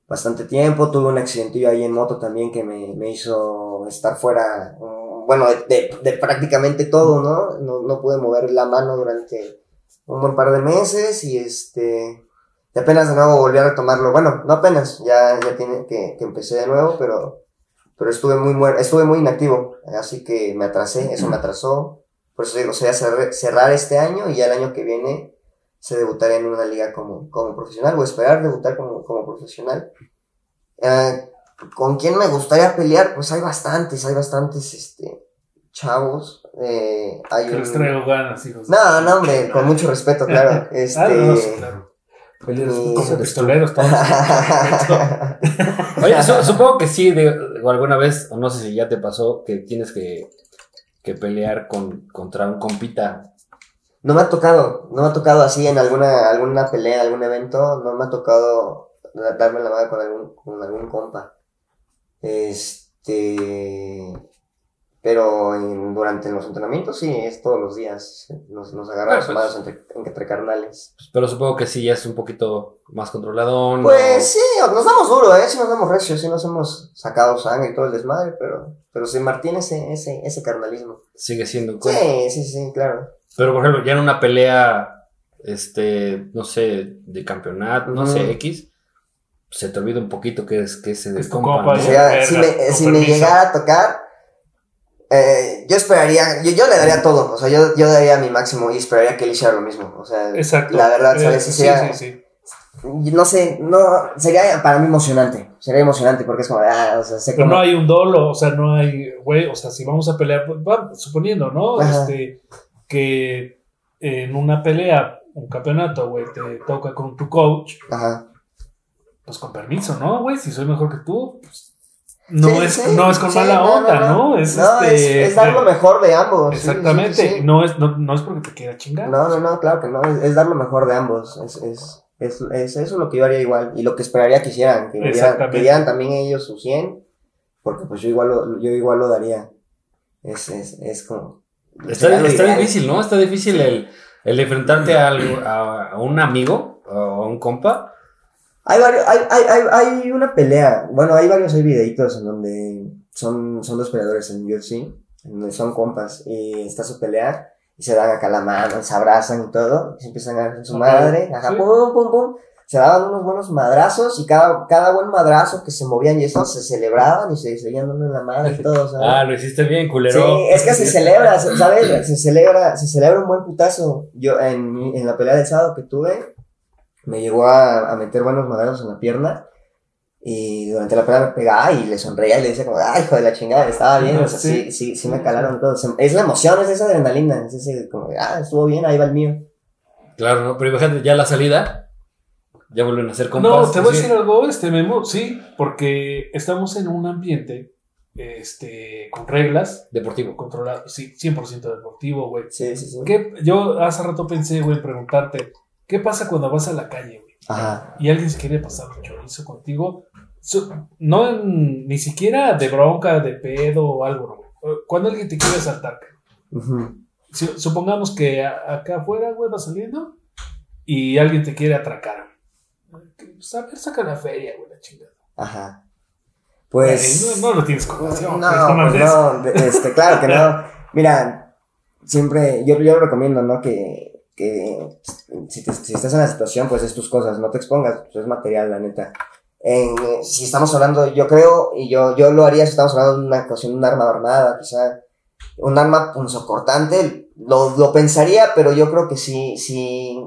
bastante tiempo, tuve un accidentillo ahí en moto también que me, me hizo estar fuera, mm, bueno, de prácticamente todo, ¿no? ¿no? No pude mover la mano durante un buen par de meses y este... Y apenas de nuevo volví a retomarlo. Bueno, no apenas, ya, ya tiene que, que empecé de nuevo, pero, pero estuve muy estuve muy inactivo, así que me atrasé, eso me atrasó. Por eso digo, sería cerrar, cerrar este año y ya el año que viene se debutaría en una liga como, como profesional, o esperar debutar como, como profesional. Eh, ¿Con quién me gustaría pelear? Pues hay bastantes, hay bastantes este, chavos. Eh, hay Que les traigo ganas, hijos. No, no, hombre, con mucho respeto, claro. Este... Ah, no, sí, claro. Y- Como pistoleros todos. Oye, su- supongo que sí, de, o alguna vez, o no sé si ya te pasó, que tienes que, que pelear con, contra un compita No me ha tocado, no me ha tocado así en alguna, alguna pelea, algún evento, no me ha tocado darme la mano con algún, con algún compa. Este. Pero en- durante los entrenamientos sí, es todos los días. Nos, nos agarramos Ah, pues. manos entre, entre carnales. Pero supongo que sí ya es un poquito más controladón. Pues sí, nos damos duro, ¿eh? Sí nos damos recio, sí nos hemos sacado sangre y todo el desmadre, pero, pero se mantiene ese, ese, ese carnalismo. Sigue siendo. Sí, sí, sí, claro. Pero por ejemplo, ya en una pelea, este, no sé, de campeonato, no sé, X, se te olvida un poquito que es que se Que es tu descompa. compa, ¿no? O Sí, sea, verga, si me, si me llegara a tocar, eh, yo esperaría, yo, yo le daría todo, o sea, yo, yo daría mi máximo y esperaría que él hiciera lo mismo, o sea, Exacto. la verdad, Eh, ¿sabes? sí, Sería- sí, sí. no sé, no, sería para mí emocionante, sería emocionante porque es como, ah, o sea, sé Pero no hay un dolo, o sea, no hay, güey, o sea, si vamos a pelear, pues, va, suponiendo, ¿no? Ajá. Este, que en una pelea, un campeonato, güey, te toca con tu coach, Ajá. pues con permiso, ¿no, güey? Si soy mejor que tú, pues no, Sí, es, sí, no es con sí, mala no, onda, no, ¿no? no. Es, No, este, es, es dar lo mejor de ambos. Exactamente, sí, sí. No, es, no, no es porque te quiera chingar. No, no, no, claro que no, es, es dar lo mejor de ambos. Es, es, es, es eso lo que yo haría igual y lo que esperaría que hicieran, que, dieran, Exactamente. que dieran también ellos su 100, porque pues yo igual lo, yo igual lo daría. Es, es, es como... Está, está difícil, ¿no? Está difícil el, el enfrentarte a, algo- a, a un amigo o a un compa. Hay, varios, hay, hay, hay, hay una pelea, bueno, hay varios hay videitos en donde son, son dos peleadores en UFC, en donde son compas, y está su pelea, y se dan acá la mano, se abrazan y todo, y se empiezan a dar su madre, ajá, sí. pum, pum, pum, se daban unos buenos madrazos, y cada, cada buen madrazo que se movían y eso, se celebraban y se seguían dando en la madre y todo, ¿sabes? Ah, lo hiciste bien, culero. Sí, es que se celebra, ¿sabes? Se celebra, se celebra un buen putazo. Yo, en, en la pelea del sábado que tuve, me llegó a, a meter buenos madrazos en la pierna. Y durante la pelea me pegaba y le sonreía y le decía como, ay, hijo de la chingada, estaba bien. O sea, sí, Sí. sí, sí me calaron todos. Es la emoción, es esa adrenalina. Es ese como, ah, estuvo bien, ahí va el mío. Claro, ¿no? Pero imagínate, ya la salida, ya vuelven a ser compas. No, te voy a decir algo, este Memo, sí, porque estamos en un ambiente este, con reglas, Deportivo. controlado, sí, 100% deportivo, güey. Sí, sí, sí. ¿Qué- Yo hace rato pensé, güey, preguntarte, ¿qué pasa cuando vas a la calle, güey? Ajá. Y alguien se quiere pasar un chorizo contigo, no ni siquiera de bronca, de pedo o algo, güey. Cuando alguien te quiere asaltar, Ujú. si- supongamos que a- acá afuera, güey, vas saliendo y alguien te quiere atracar. Pues, a ver, saca la feria, güey, la chingada. Ajá. Pues. No, no lo tienes compasión. No, pues no, este, claro que no. Mira, siempre, yo, yo recomiendo, ¿no? Que, si, estás en la situación, pues es tus cosas, no te expongas, pues es material, la neta. Si estamos hablando, yo creo, y yo, yo lo haría si estamos hablando de una de un arma armada, quizá, un arma punzocortante, lo, lo pensaría, pero yo creo que sí, sí,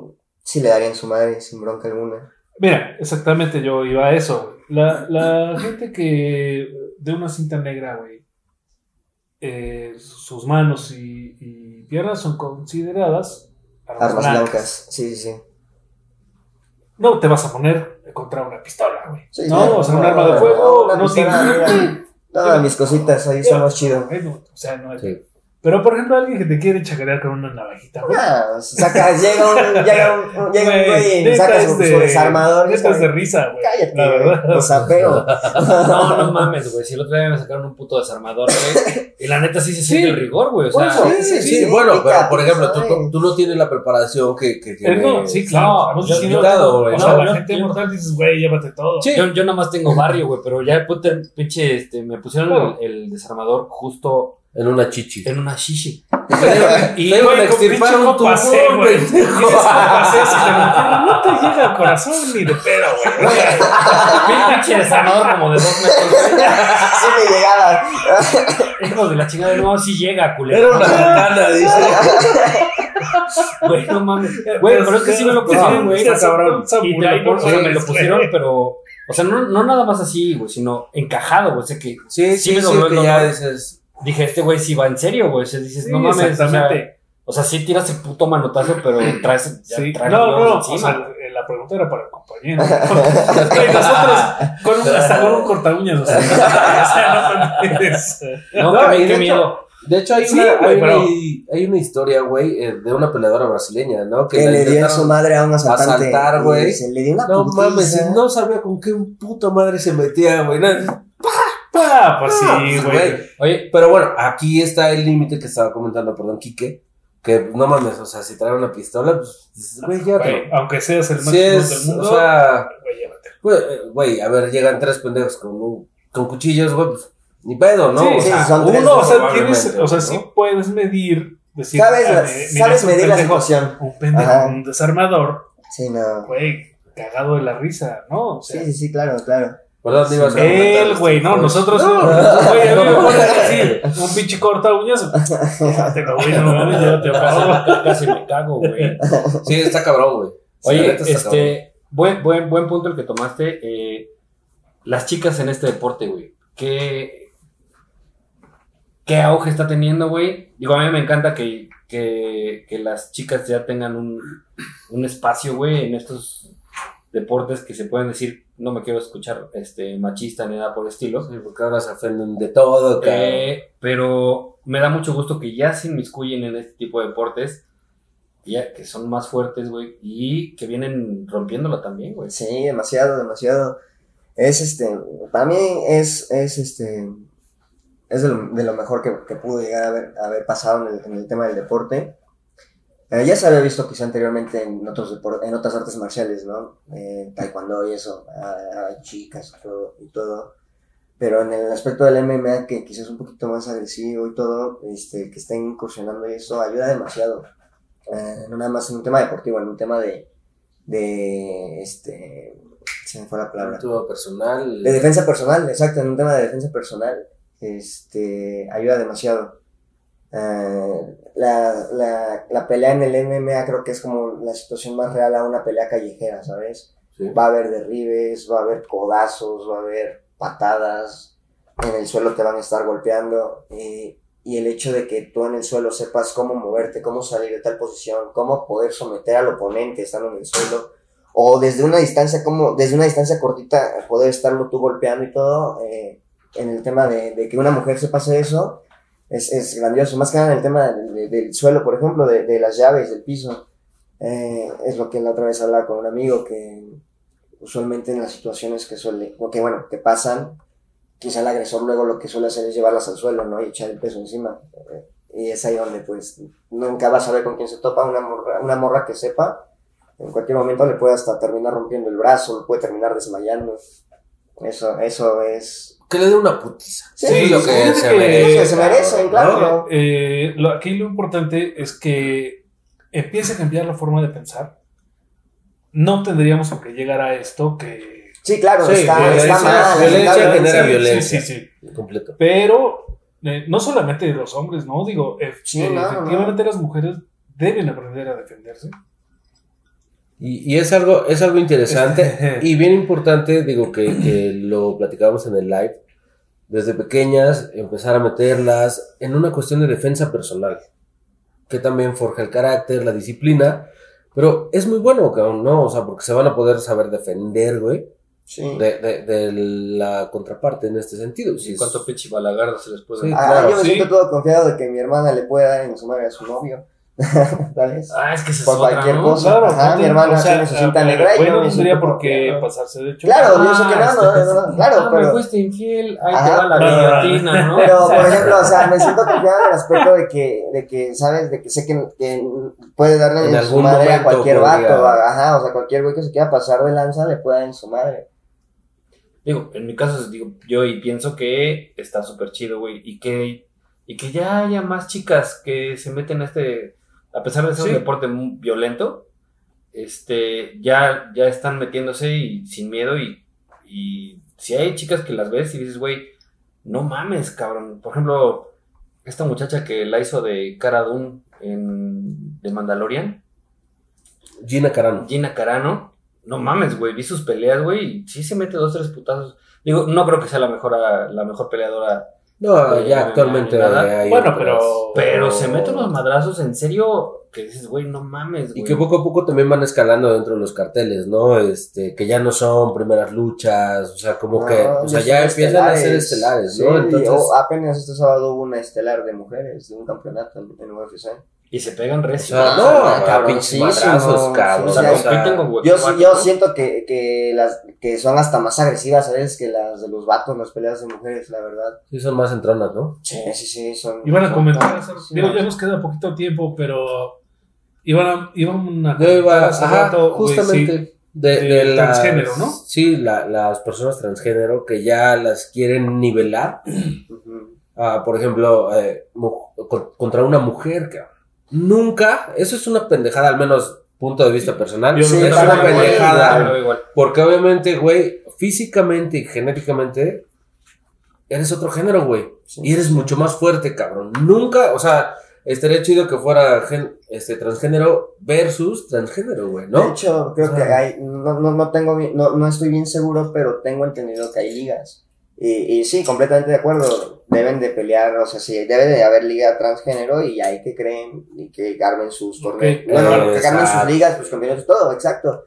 sí le darían su madre sin bronca alguna. Mira, exactamente yo iba a eso. La, la gente que de una cinta negra, güey, eh, sus manos y piernas son consideradas armas, blancas. blancas, sí, sí, sí. No te vas a poner contra una pistola, güey. Sí, no, o sea, un no, arma de no, fuego, no tiene. No, mis cositas, ahí son más chido. Bueno, o sea, no hay- Sí. Pero por ejemplo, alguien que te quiere chacarear con una navajita, güey. Ah, sacas, llega un, llega un, llega un güey y saca su, de- su desarmador. y neta es de risa, güey. Cállate, La güey, verdad. lo sapeo. No, no mames, güey. Si el otro día me sacaron un puto desarmador, güey. Y la neta sí se siente Sí. el rigor, güey. O sea, Bueno, Sí, sí, sí, sí, sí, bueno, pero por ejemplo, tú, tú no tienes la preparación que, que Eh, no, sí, claro. No, yo- yo- o no, sea, la gente mortal dices, güey, llévate todo. Sí. yo, yo nada más tengo barrio, güey. Pero ya puta, pinche, este, me pusieron el desarmador justo en una chichi. en una shishi. Y Te iban a extirpar un tumor, güey. si te lo- no te llega al corazón ni de pedo, güey. pinche desarmador como de dos metros. Sí me llegaba. Hijo de la chingada, no, sí llega, Era culero. una katana, dice. Güey, no mames. Güey, pero es que sí me lo pusieron, güey. Y de ahí, o sea, me lo pusieron, pero. O sea, no, no nada más así, güey, sino encajado, güey. O sea, que Sí, Sí sí, me el que ya dices. Dije, este güey sí va en serio, güey. O sea, dices, Sí, no mames. O sea, exactamente. o sea, sí tiras el puto manotazo, pero traes. ya Sí. traes No, no, o encima. sea, la pregunta era para el compañero. Nosotros con un, hasta con un corta uñas, o sea, no mames. no, no, qué- de qué hecho- miedo. De hecho, hay, Sí, una, güey, hay, pero- una, hay una historia, güey, eh, de una peleadora brasileña, ¿no? Que le dio a su madre a un asaltante. asaltar, güey. Se le dio una No putiza. mames, no sabía con qué puta madre se metía, güey. no, Ah, pues sí, pues, güey. Oye, Pero bueno, aquí está el límite que estaba comentando, perdón, Quique. Que no mames, o sea, si trae una pistola, pues, dices, güey, llévatelo. Aunque seas el máximo Si del mundo, o sea, güey, llévatelo. güey, eh, güey, a ver, llegan tres pendejos con, un- con cuchillos, güey, pues, ni pedo, ¿no? Sí, o sí, sea, son tres, Uno, o sea, tienes, o sea, ¿no? sí puedes medir, decir, Sabes, ah, la- sabes medir la pendejo, situación. Un pendejo, Ajá. un desarmador, Sí, no. güey, cagado de la risa, ¿no? O sea, Sí, sí, sí, claro, claro. Ibas a él, güey, no, nosotros, No, güey, a mí me ponen así, un pinche corta uñas, llévatelo, güey, no mames, llévatelo, por favor. casi, casi me cago, güey. Sí, está cabrón, güey. Oye, cabrón. este, buen, buen, buen punto el que tomaste. eh, las chicas en este deporte, güey. ¿Qué, ¿Qué auge está teniendo, güey? Digo, a mí me encanta que, que, que las chicas ya tengan un, un espacio, güey, en estos deportes que se pueden decir, no me quiero escuchar este machista ni nada por el estilo. Sí, porque ahora se ofenden de todo. Eh, pero me da mucho gusto que ya se inmiscuyen en este tipo de deportes, ya que son más fuertes, güey, y que vienen rompiéndolo también, güey. Sí, demasiado, demasiado. Es este, para mí es, es este, es de lo, de lo mejor que, que pudo llegar a haber, a haber pasado en el, en el tema del deporte. Eh, ya se había visto quizá anteriormente en otros depor- en otras artes marciales, ¿no? Eh, taekwondo y eso, a, a chicas y todo, y todo. Pero en el aspecto del MMA, que quizás es un poquito más agresivo y todo, este, que estén incursionando y eso ayuda demasiado. Eh, no nada más en un tema deportivo, en un tema de, de este, se me fue la palabra. Personal. De defensa personal, exacto, en un tema de defensa personal, este, ayuda demasiado. Eh, la, la, la pelea en el MMA creo que es como la situación más real a una pelea callejera, ¿sabes? Sí. Va a haber derribes, va a haber codazos, va a haber patadas, en el suelo te van a estar golpeando. y el hecho de que tú en el suelo sepas cómo moverte, cómo salir de tal posición, cómo poder someter al oponente estando en el suelo, o desde una distancia, como desde una distancia cortita, poder estarlo tú golpeando y todo, eh, en el tema de, de que una mujer se pase eso, es, es grandioso. Más que nada en el tema de- de- del suelo, por ejemplo, de, de las llaves, del piso. Eh, es lo que la otra vez hablaba con un amigo que usualmente en las situaciones que suele, o que bueno, que pasan, quizá el agresor luego lo que suele hacer es llevarlas al suelo, ¿no? Y echar el peso encima. Eh, y es ahí donde pues nunca vas a ver con quién se topa una morra, una morra que sepa. En cualquier momento le puede hasta terminar rompiendo el brazo, lo puede terminar desmayando. Eso, eso es. Que le dé una putiza. Sí, es lo sí, que fíjate se que- merece. que se merecen, cabrón, claro. ¿no? Eh, lo, aquí lo importante es que empiece a cambiar la forma de pensar. No tendríamos qué llegar a esto que... Sí, claro, Sí, está, violencia- está mal. violencia genera Sí, violencia. Sí, sí, sí. Completo. Pero eh, no solamente los hombres, ¿no? Digo, eh, Sí, eh, no, no, efectivamente las mujeres deben aprender a defenderse. Y, y es algo, es algo interesante y bien importante, digo, que, que lo platicábamos en el live, desde pequeñas, empezar a meterlas en una cuestión de defensa personal, que también forja el carácter, la disciplina, pero es muy bueno, ¿no? O sea, porque se van a poder saber defender, güey, Sí. de, de, de la contraparte en este sentido. Si ¿Y es- cuánto pinche balagardo se les puede Sí. dar? Ah, claro, yo me sí. siento todo confiado de que mi hermana le puede dar en su madre a su novio. ¿Sabes? Ah, es que es Por otra, cualquier ¿no? cosa. Claro, Ajá, no mi hermana o sea, tiene su cinta negra y güey, no me tendría por qué pasarse de hecho. Claro, yo sé Ah, que no, este- no, no, claro, ah, me pero, fuiste infiel, ahí Ajá, te va la guillotina, ¿no? pero por ejemplo, o sea, me siento confiado en el aspecto de que, de que ¿sabes? De que sé que, que puede darle En su madre a cualquier vato, ajá, o sea, cualquier güey que se quiera pasar de lanza le puede dar en su madre. Digo, en mi caso, digo, yo y pienso que está súper chido, güey, y que, y que ya haya más chicas que se meten a este, a pesar de ser Sí. un deporte muy violento, este, ya, ya están metiéndose y sin miedo y, y si hay chicas que las ves y dices, güey, no mames, cabrón. Por ejemplo, esta muchacha que la hizo de Cara Dune en, de Mandalorian, Gina Carano. Gina Carano, no mames, güey, vi sus peleas, güey, y sí se mete dos, tres putazos. Digo, no creo que sea la mejor, la mejor peleadora No, ya actualmente nada. hay Bueno, otras. pero. Pero se meten unos madrazos en serio que dices, güey, no mames, Y que poco a poco también van escalando dentro de los carteles, ¿no? Este, que ya no son primeras luchas, o sea, como No, que, o sea, ya empiezan a ser estelares, Sí, ¿no? y, Entonces, oh, apenas este sábado hubo una estelar de mujeres, de un campeonato en, en UFC. Y se pegan o recio. sea, Ah, no, madrazos, cabrón. o sí, sea, o sea, compiten con Yo, siento que, que las que son hasta más agresivas, ¿sabes? Que las de los vatos, las peleas de mujeres, la verdad. sí son más entronas, ¿no? Sí, sí, sí, son... Iban a son comentar, tan- sí, digo, ya nos queda poquito tiempo, pero iban a, iban a Yo iba, hace ajá, rato, justamente. sí, De, de de las, transgénero, ¿no? Sí, la- las personas transgénero que ya las quieren nivelar, ah, por ejemplo, eh, contra una mujer, cabrón. Nunca, eso es una pendejada, al menos punto de vista personal. Yo es una pendejada. Igual. Porque obviamente, güey, físicamente y genéticamente eres otro género, güey. Sí. Y eres mucho más fuerte, cabrón. Nunca, o sea, estaría chido que fuera gen- este transgénero versus transgénero, güey, De ¿no? hecho, creo O que hay, no, no, no tengo no, no estoy bien seguro, pero tengo entendido que hay ligas. Y, y sí, completamente de acuerdo. Deben de pelear, o sea, sí, debe de haber liga transgénero y hay que creen y que armen sus torneos. Ok, Bueno, eh, que armen sus ligas, sus campeonatos, todo, exacto.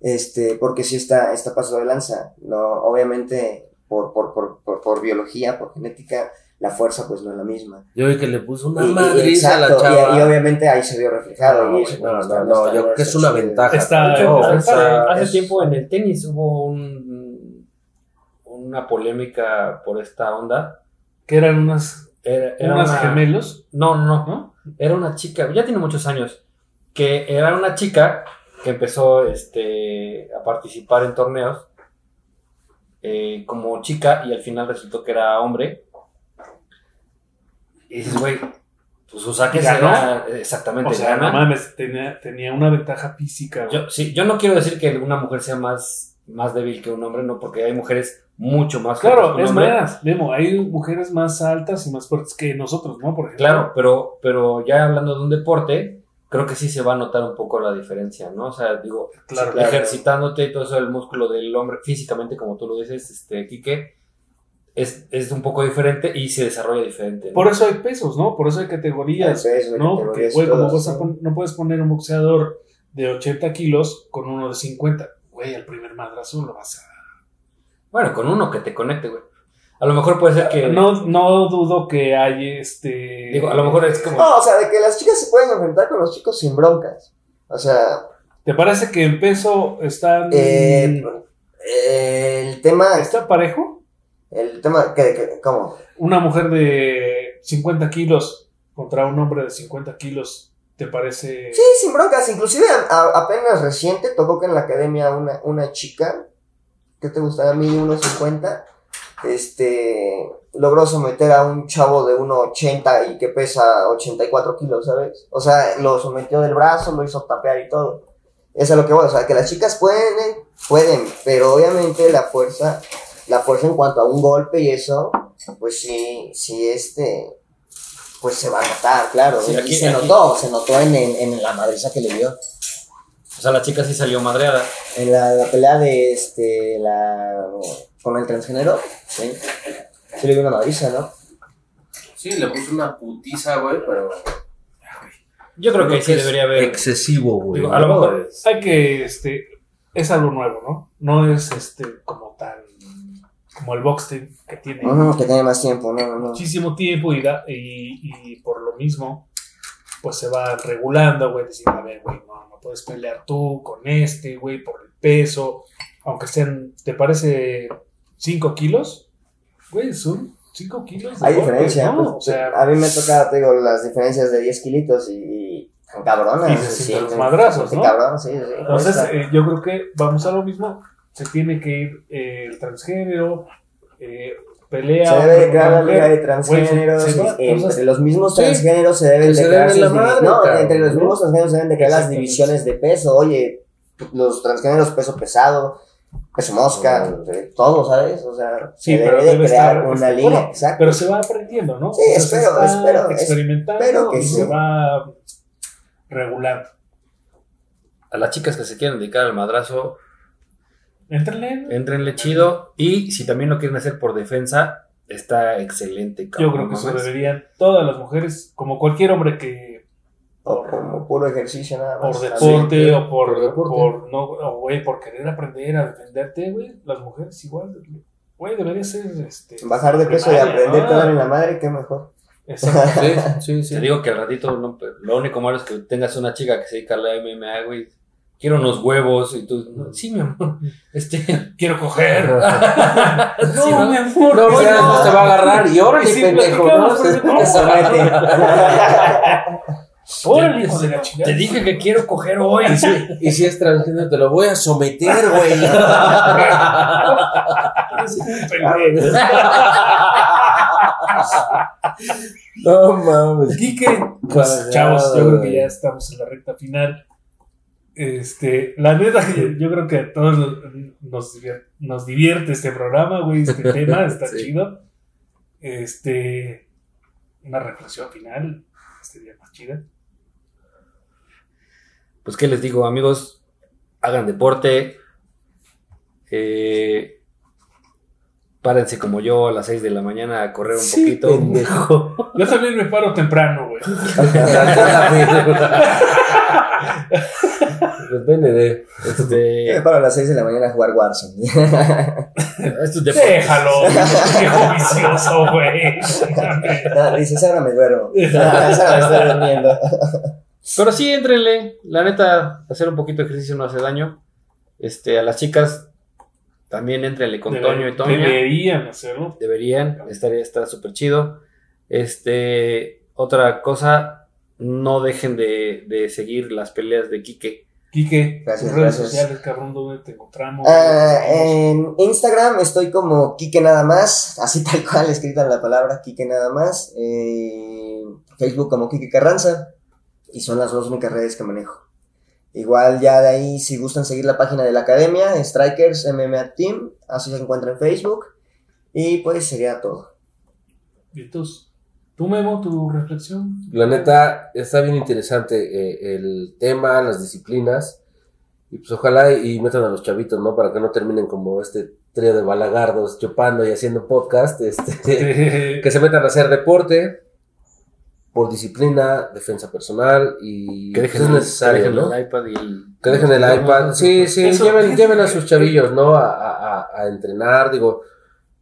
Este, porque sí está, está paso de lanza. No, obviamente, por, por, por, por, por biología, por genética, la fuerza pues no es la misma. Yo vi que le puso una Y- y- madriza a la exacto, chava. y, y obviamente ahí se vio reflejado. No, y eso, no, pues, no, no, está- yo creo que es una chido. ventaja. Está- No, está- o sea, hace es- tiempo en el tenis hubo un, una polémica por esta onda. que eran unas, Era, era unas una- gemelos, No, no, no. Era una chica, ya tiene muchos años, que era una chica que empezó este, a participar en torneos eh, como chica y al final resultó que era hombre. Y dices, güey, pues sus saques ¿Ganó? era- exactamente, O sea, gana. no mames, tenía, tenía una ventaja física. Yo, sí, yo no quiero decir que una mujer sea más, más débil que un hombre, no, porque hay mujeres mucho más Claro, es más, Memo, hay mujeres más altas y más fuertes que nosotros, ¿no? Por ejemplo. Claro, pero, pero ya hablando de un deporte, creo que sí se va a notar un poco la diferencia, ¿no? O sea, digo, Claro, claro. ejercitándote y todo eso el músculo del hombre físicamente, como tú lo dices, este, Quique, es, es un poco diferente y se desarrolla diferente. ¿no? Por eso hay pesos, ¿no? Por eso hay categorías. Hay pesos, ¿no? Porque, categorías, güey, como no puedes poner un boxeador de 80 kilos con uno de 50. Güey, al primer madrazo lo vas a... Bueno, con uno que te conecte, güey. A lo mejor puede ser que... No, no dudo que hay este... Digo, a lo mejor es como... No, o sea, de que las chicas se pueden enfrentar con los chicos sin broncas. O sea, ¿Te parece que en peso están... eh, el tema, ¿Está parejo? el tema, que, que- ¿cómo? Una mujer de 50 kilos contra un hombre de 50 kilos, ¿te parece...? Sí, sin broncas. Inclusive a- a- apenas reciente tocó que en la academia una, una chica, te gustaba a mí, 1.50, este, logró someter a un chavo de 1.80 y que pesa 84 kilos, ¿sabes? O sea, lo sometió del brazo, lo hizo tapear y todo. Eso es lo que voy, o sea, que las chicas pueden, pueden, pero obviamente la fuerza, la fuerza en cuanto a un golpe y eso, pues sí, sí, este, pues se va a notar, claro. Sí, y aquí- se aquí- notó, se notó en, en, en la madriza que le dio. O sea, la chica sí salió madreada. En la, la pelea de este, la, con el transgénero, sí, sí le dio una madriza, ¿no? Sí, le puso una putiza, güey, pero. Yo creo que Creo sí es debería haber... Excesivo, güey. Digo, a lo ¿no? mejor- Es- Hay que, este, es algo nuevo, ¿no? No es, este, como tan, como el boxing que tiene Ujú, que tiene más tiempo, no, no, no. muchísimo tiempo y, da- y, y por lo mismo, pues se va regulando, güey, decir, a ver, güey, no, no puedes pelear tú con este, güey, por el peso, aunque sean, ¿te parece 5 kilos? Güey, son 5 kilos de Hay diferencia, ¿no? pues, o sea, a mí me toca, te digo, las diferencias de 10 kilitos y, y cabronas. Y se sienten- los madrazos, se ¿no? Cabrón, sí, sí, Entonces, eh, yo creo que vamos a lo mismo. Se tiene que ir eh, el transgénero, eh, pelea. Se debe crear la liga de transgéneros. Se- se entre entonces, los mismos sí, transgéneros se deben de se crear No, entre los mismos transgéneros se deben de crear las divisiones de peso. Oye, los transgéneros peso pesado, peso mosca, todo, ¿sabes? O sea, Sí, se debe de crear estar- una este, liga. bueno, exacto. Pero se va aprendiendo, ¿no? Sí, se espero, está espero, experimentando espero que y sí. se va regulando. A las chicas que se quieren dedicar al madrazo, Entrenle. entrenle chido. Y si también lo quieren hacer por defensa, está excelente. Yo cabrón, creo que eso ¿no? deberían todas las mujeres, como cualquier hombre que O como puro ejercicio nada más. por deporte o por, por deporte. por no, o, güey, por querer aprender a defenderte, güey, las mujeres igual, güey, debería ser este Bajar de peso y aprender ¿no? a dar en la madre, qué mejor. Exacto. Sí, sí, sí. Te digo que al ratito no, lo único malo es que tengas una chica que se dedica a la MMA, güey. Quiero unos huevos y tú, no, sí, mi amor. Este, Quiero coger. Sí, no, ¿no? mi amor. No, no. después te va a agarrar y órale, si pendejo, ¿no? no, Te somete. Órale, hijo de la chingada. te dije que quiero coger hoy. Y si, y si es transgénero, te lo voy a someter, güey. No mames. Quique, pues chavos, yo creo que ya estamos en la recta final. Este, la neta, yo creo que a todos nos, nos divier- nos divierte este programa, güey, este tema, está Sí. chido. Este, una reflexión final, este día más chida. Pues, ¿qué les digo, amigos? Hagan deporte. Eh, párense como yo a las 6 de la mañana a correr un Sí, poquito. pendejo. Yo también me paro temprano, güey. Depende de. Este, Yo me paro a las 6 de la mañana a jugar Warzone. esto es deporte. Déjalo, viejo vicioso, güey. No, dices, ahora me duermo. Ah, ahora me estoy durmiendo. Pero sí, entrenle. La neta, hacer un poquito de ejercicio no hace daño. Este, a las chicas también entrenle con Toño y Toña. Deberían hacerlo. Deberían, estaría estar súper chido. Este, otra cosa, no dejen de, de seguir las peleas de Quique. Quique, Gracias, tus redes gracias. sociales, cabrón, ¿dónde te encontramos? En Instagram estoy como Kike Nada Más, así tal cual escrita la palabra Kike Nada Más. Eh, Facebook como Kike Carranza. Y son las dos únicas redes que manejo. Igual ya de ahí, si gustan seguir la página de la academia, Strikers MMA Team, así se encuentra en Facebook. Y pues sería todo. ¿Y tú? ¿Tú, Memo, tu reflexión? La neta, está bien interesante eh, el tema, las disciplinas. Y pues ojalá y metan a los chavitos, ¿no? Para que no terminen como este trío de balagardos chupando y haciendo podcast. Este, que se metan a hacer deporte por disciplina, defensa personal y Que pues, dejen, es el- necesario, que dejen ¿no? el iPad y el... Que dejen el iPad. Sí, sí, Eso- lleven, lleven a sus chavillos, ¿no? A- a- a entrenar, digo.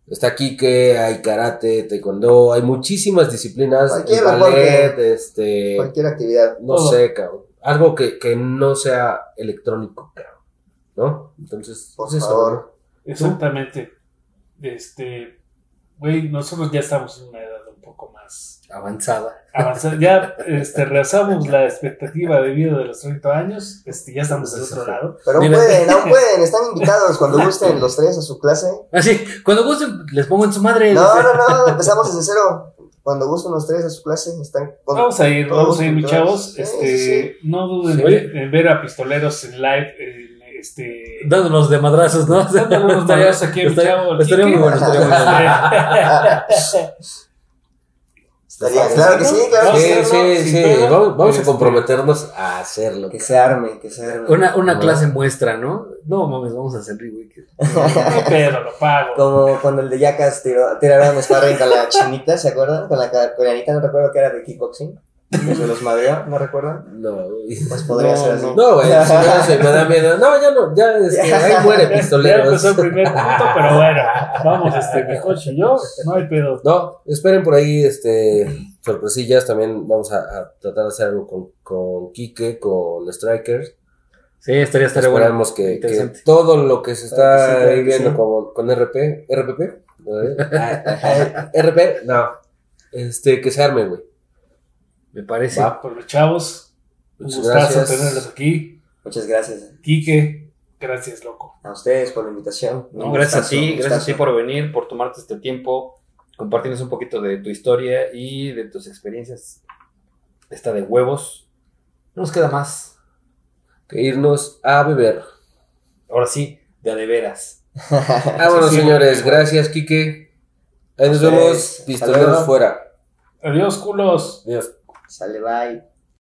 Está aquí que hay karate, taekwondo, hay muchísimas disciplinas. Cualquier ballet, este, Cualquier actividad. no sé, cabrón. Algo que, que no sea electrónico, cabrón. ¿No? Entonces, Por es eso, favor. Exactamente. Este, güey, nosotros ya estamos en una edad poco más avanzada. avanzada. Ya este, rebasamos la expectativa de vida de los 30 años. Este, ya estamos del otro lado. Pero aún Mira. pueden, aún pueden, están invitados cuando gusten los tres a su clase. Así, cuando gusten, les pongo en su madre. No, no, no, empezamos desde cero. Cuando gusten los tres a su clase, están con- Vamos a ir, vamos a ir, mis chavos. Sí, Este, sí, No duden Sí. en ver- en ver a pistoleros en live. en, este, Dándonos de madrazos, ¿no? dándonos madrazos aquí a mi chavo. estaría muy bueno, estaría muy bueno. Estaría, claro que sí, claro Sí, que sí. sí, sí. Vamos, vamos a este- comprometernos a hacerlo. Que se arme, que se arme. Una, una clase muestra, ¿no? No mames, vamos a hacer que- No pedo, lo pago. Como cuando el de Yacas tiró, tiraron sparring con la chinita, ¿se acuerdan? Con la coreanita, no recuerdo que era de kickboxing. Que se los madreó, ¿no recuerdan? No, güey. Pues podría No, ser así. no. No, güey, si no, se me da miedo. No, ya no, ya, este, ahí muere Ya pistoleros. empezó el primer punto, pero bueno, vamos, este, mi coche y yo, no hay pedo. No, esperen por ahí, este, sorpresillas. También vamos a, a tratar de hacer algo con, con Kike, con Strikers. Sí, estaría, estaría bueno. Esperamos que, que todo lo que se está sí, claro ahí que viendo sí. con, con RP, RPP, RP, no, este, que se arme, güey. Me parece. Va. Por los chavos, un Muchas gustazo gracias. tenerlos aquí. Muchas gracias Quique, gracias, loco. a ustedes por la invitación. No, Un gracias a gustazo, ti, un gracias a ti gustazo. por venir, por tomarte este tiempo, compartirnos un poquito de tu historia y de tus experiencias. Esta de huevos. No nos queda más. Que irnos a beber. Ahora sí, de a de veras. Sí, sí, señores. Gracias, Kike. Ahí nos vemos. Pistoleros fuera. Adiós, culos. Adiós. Sale, bye.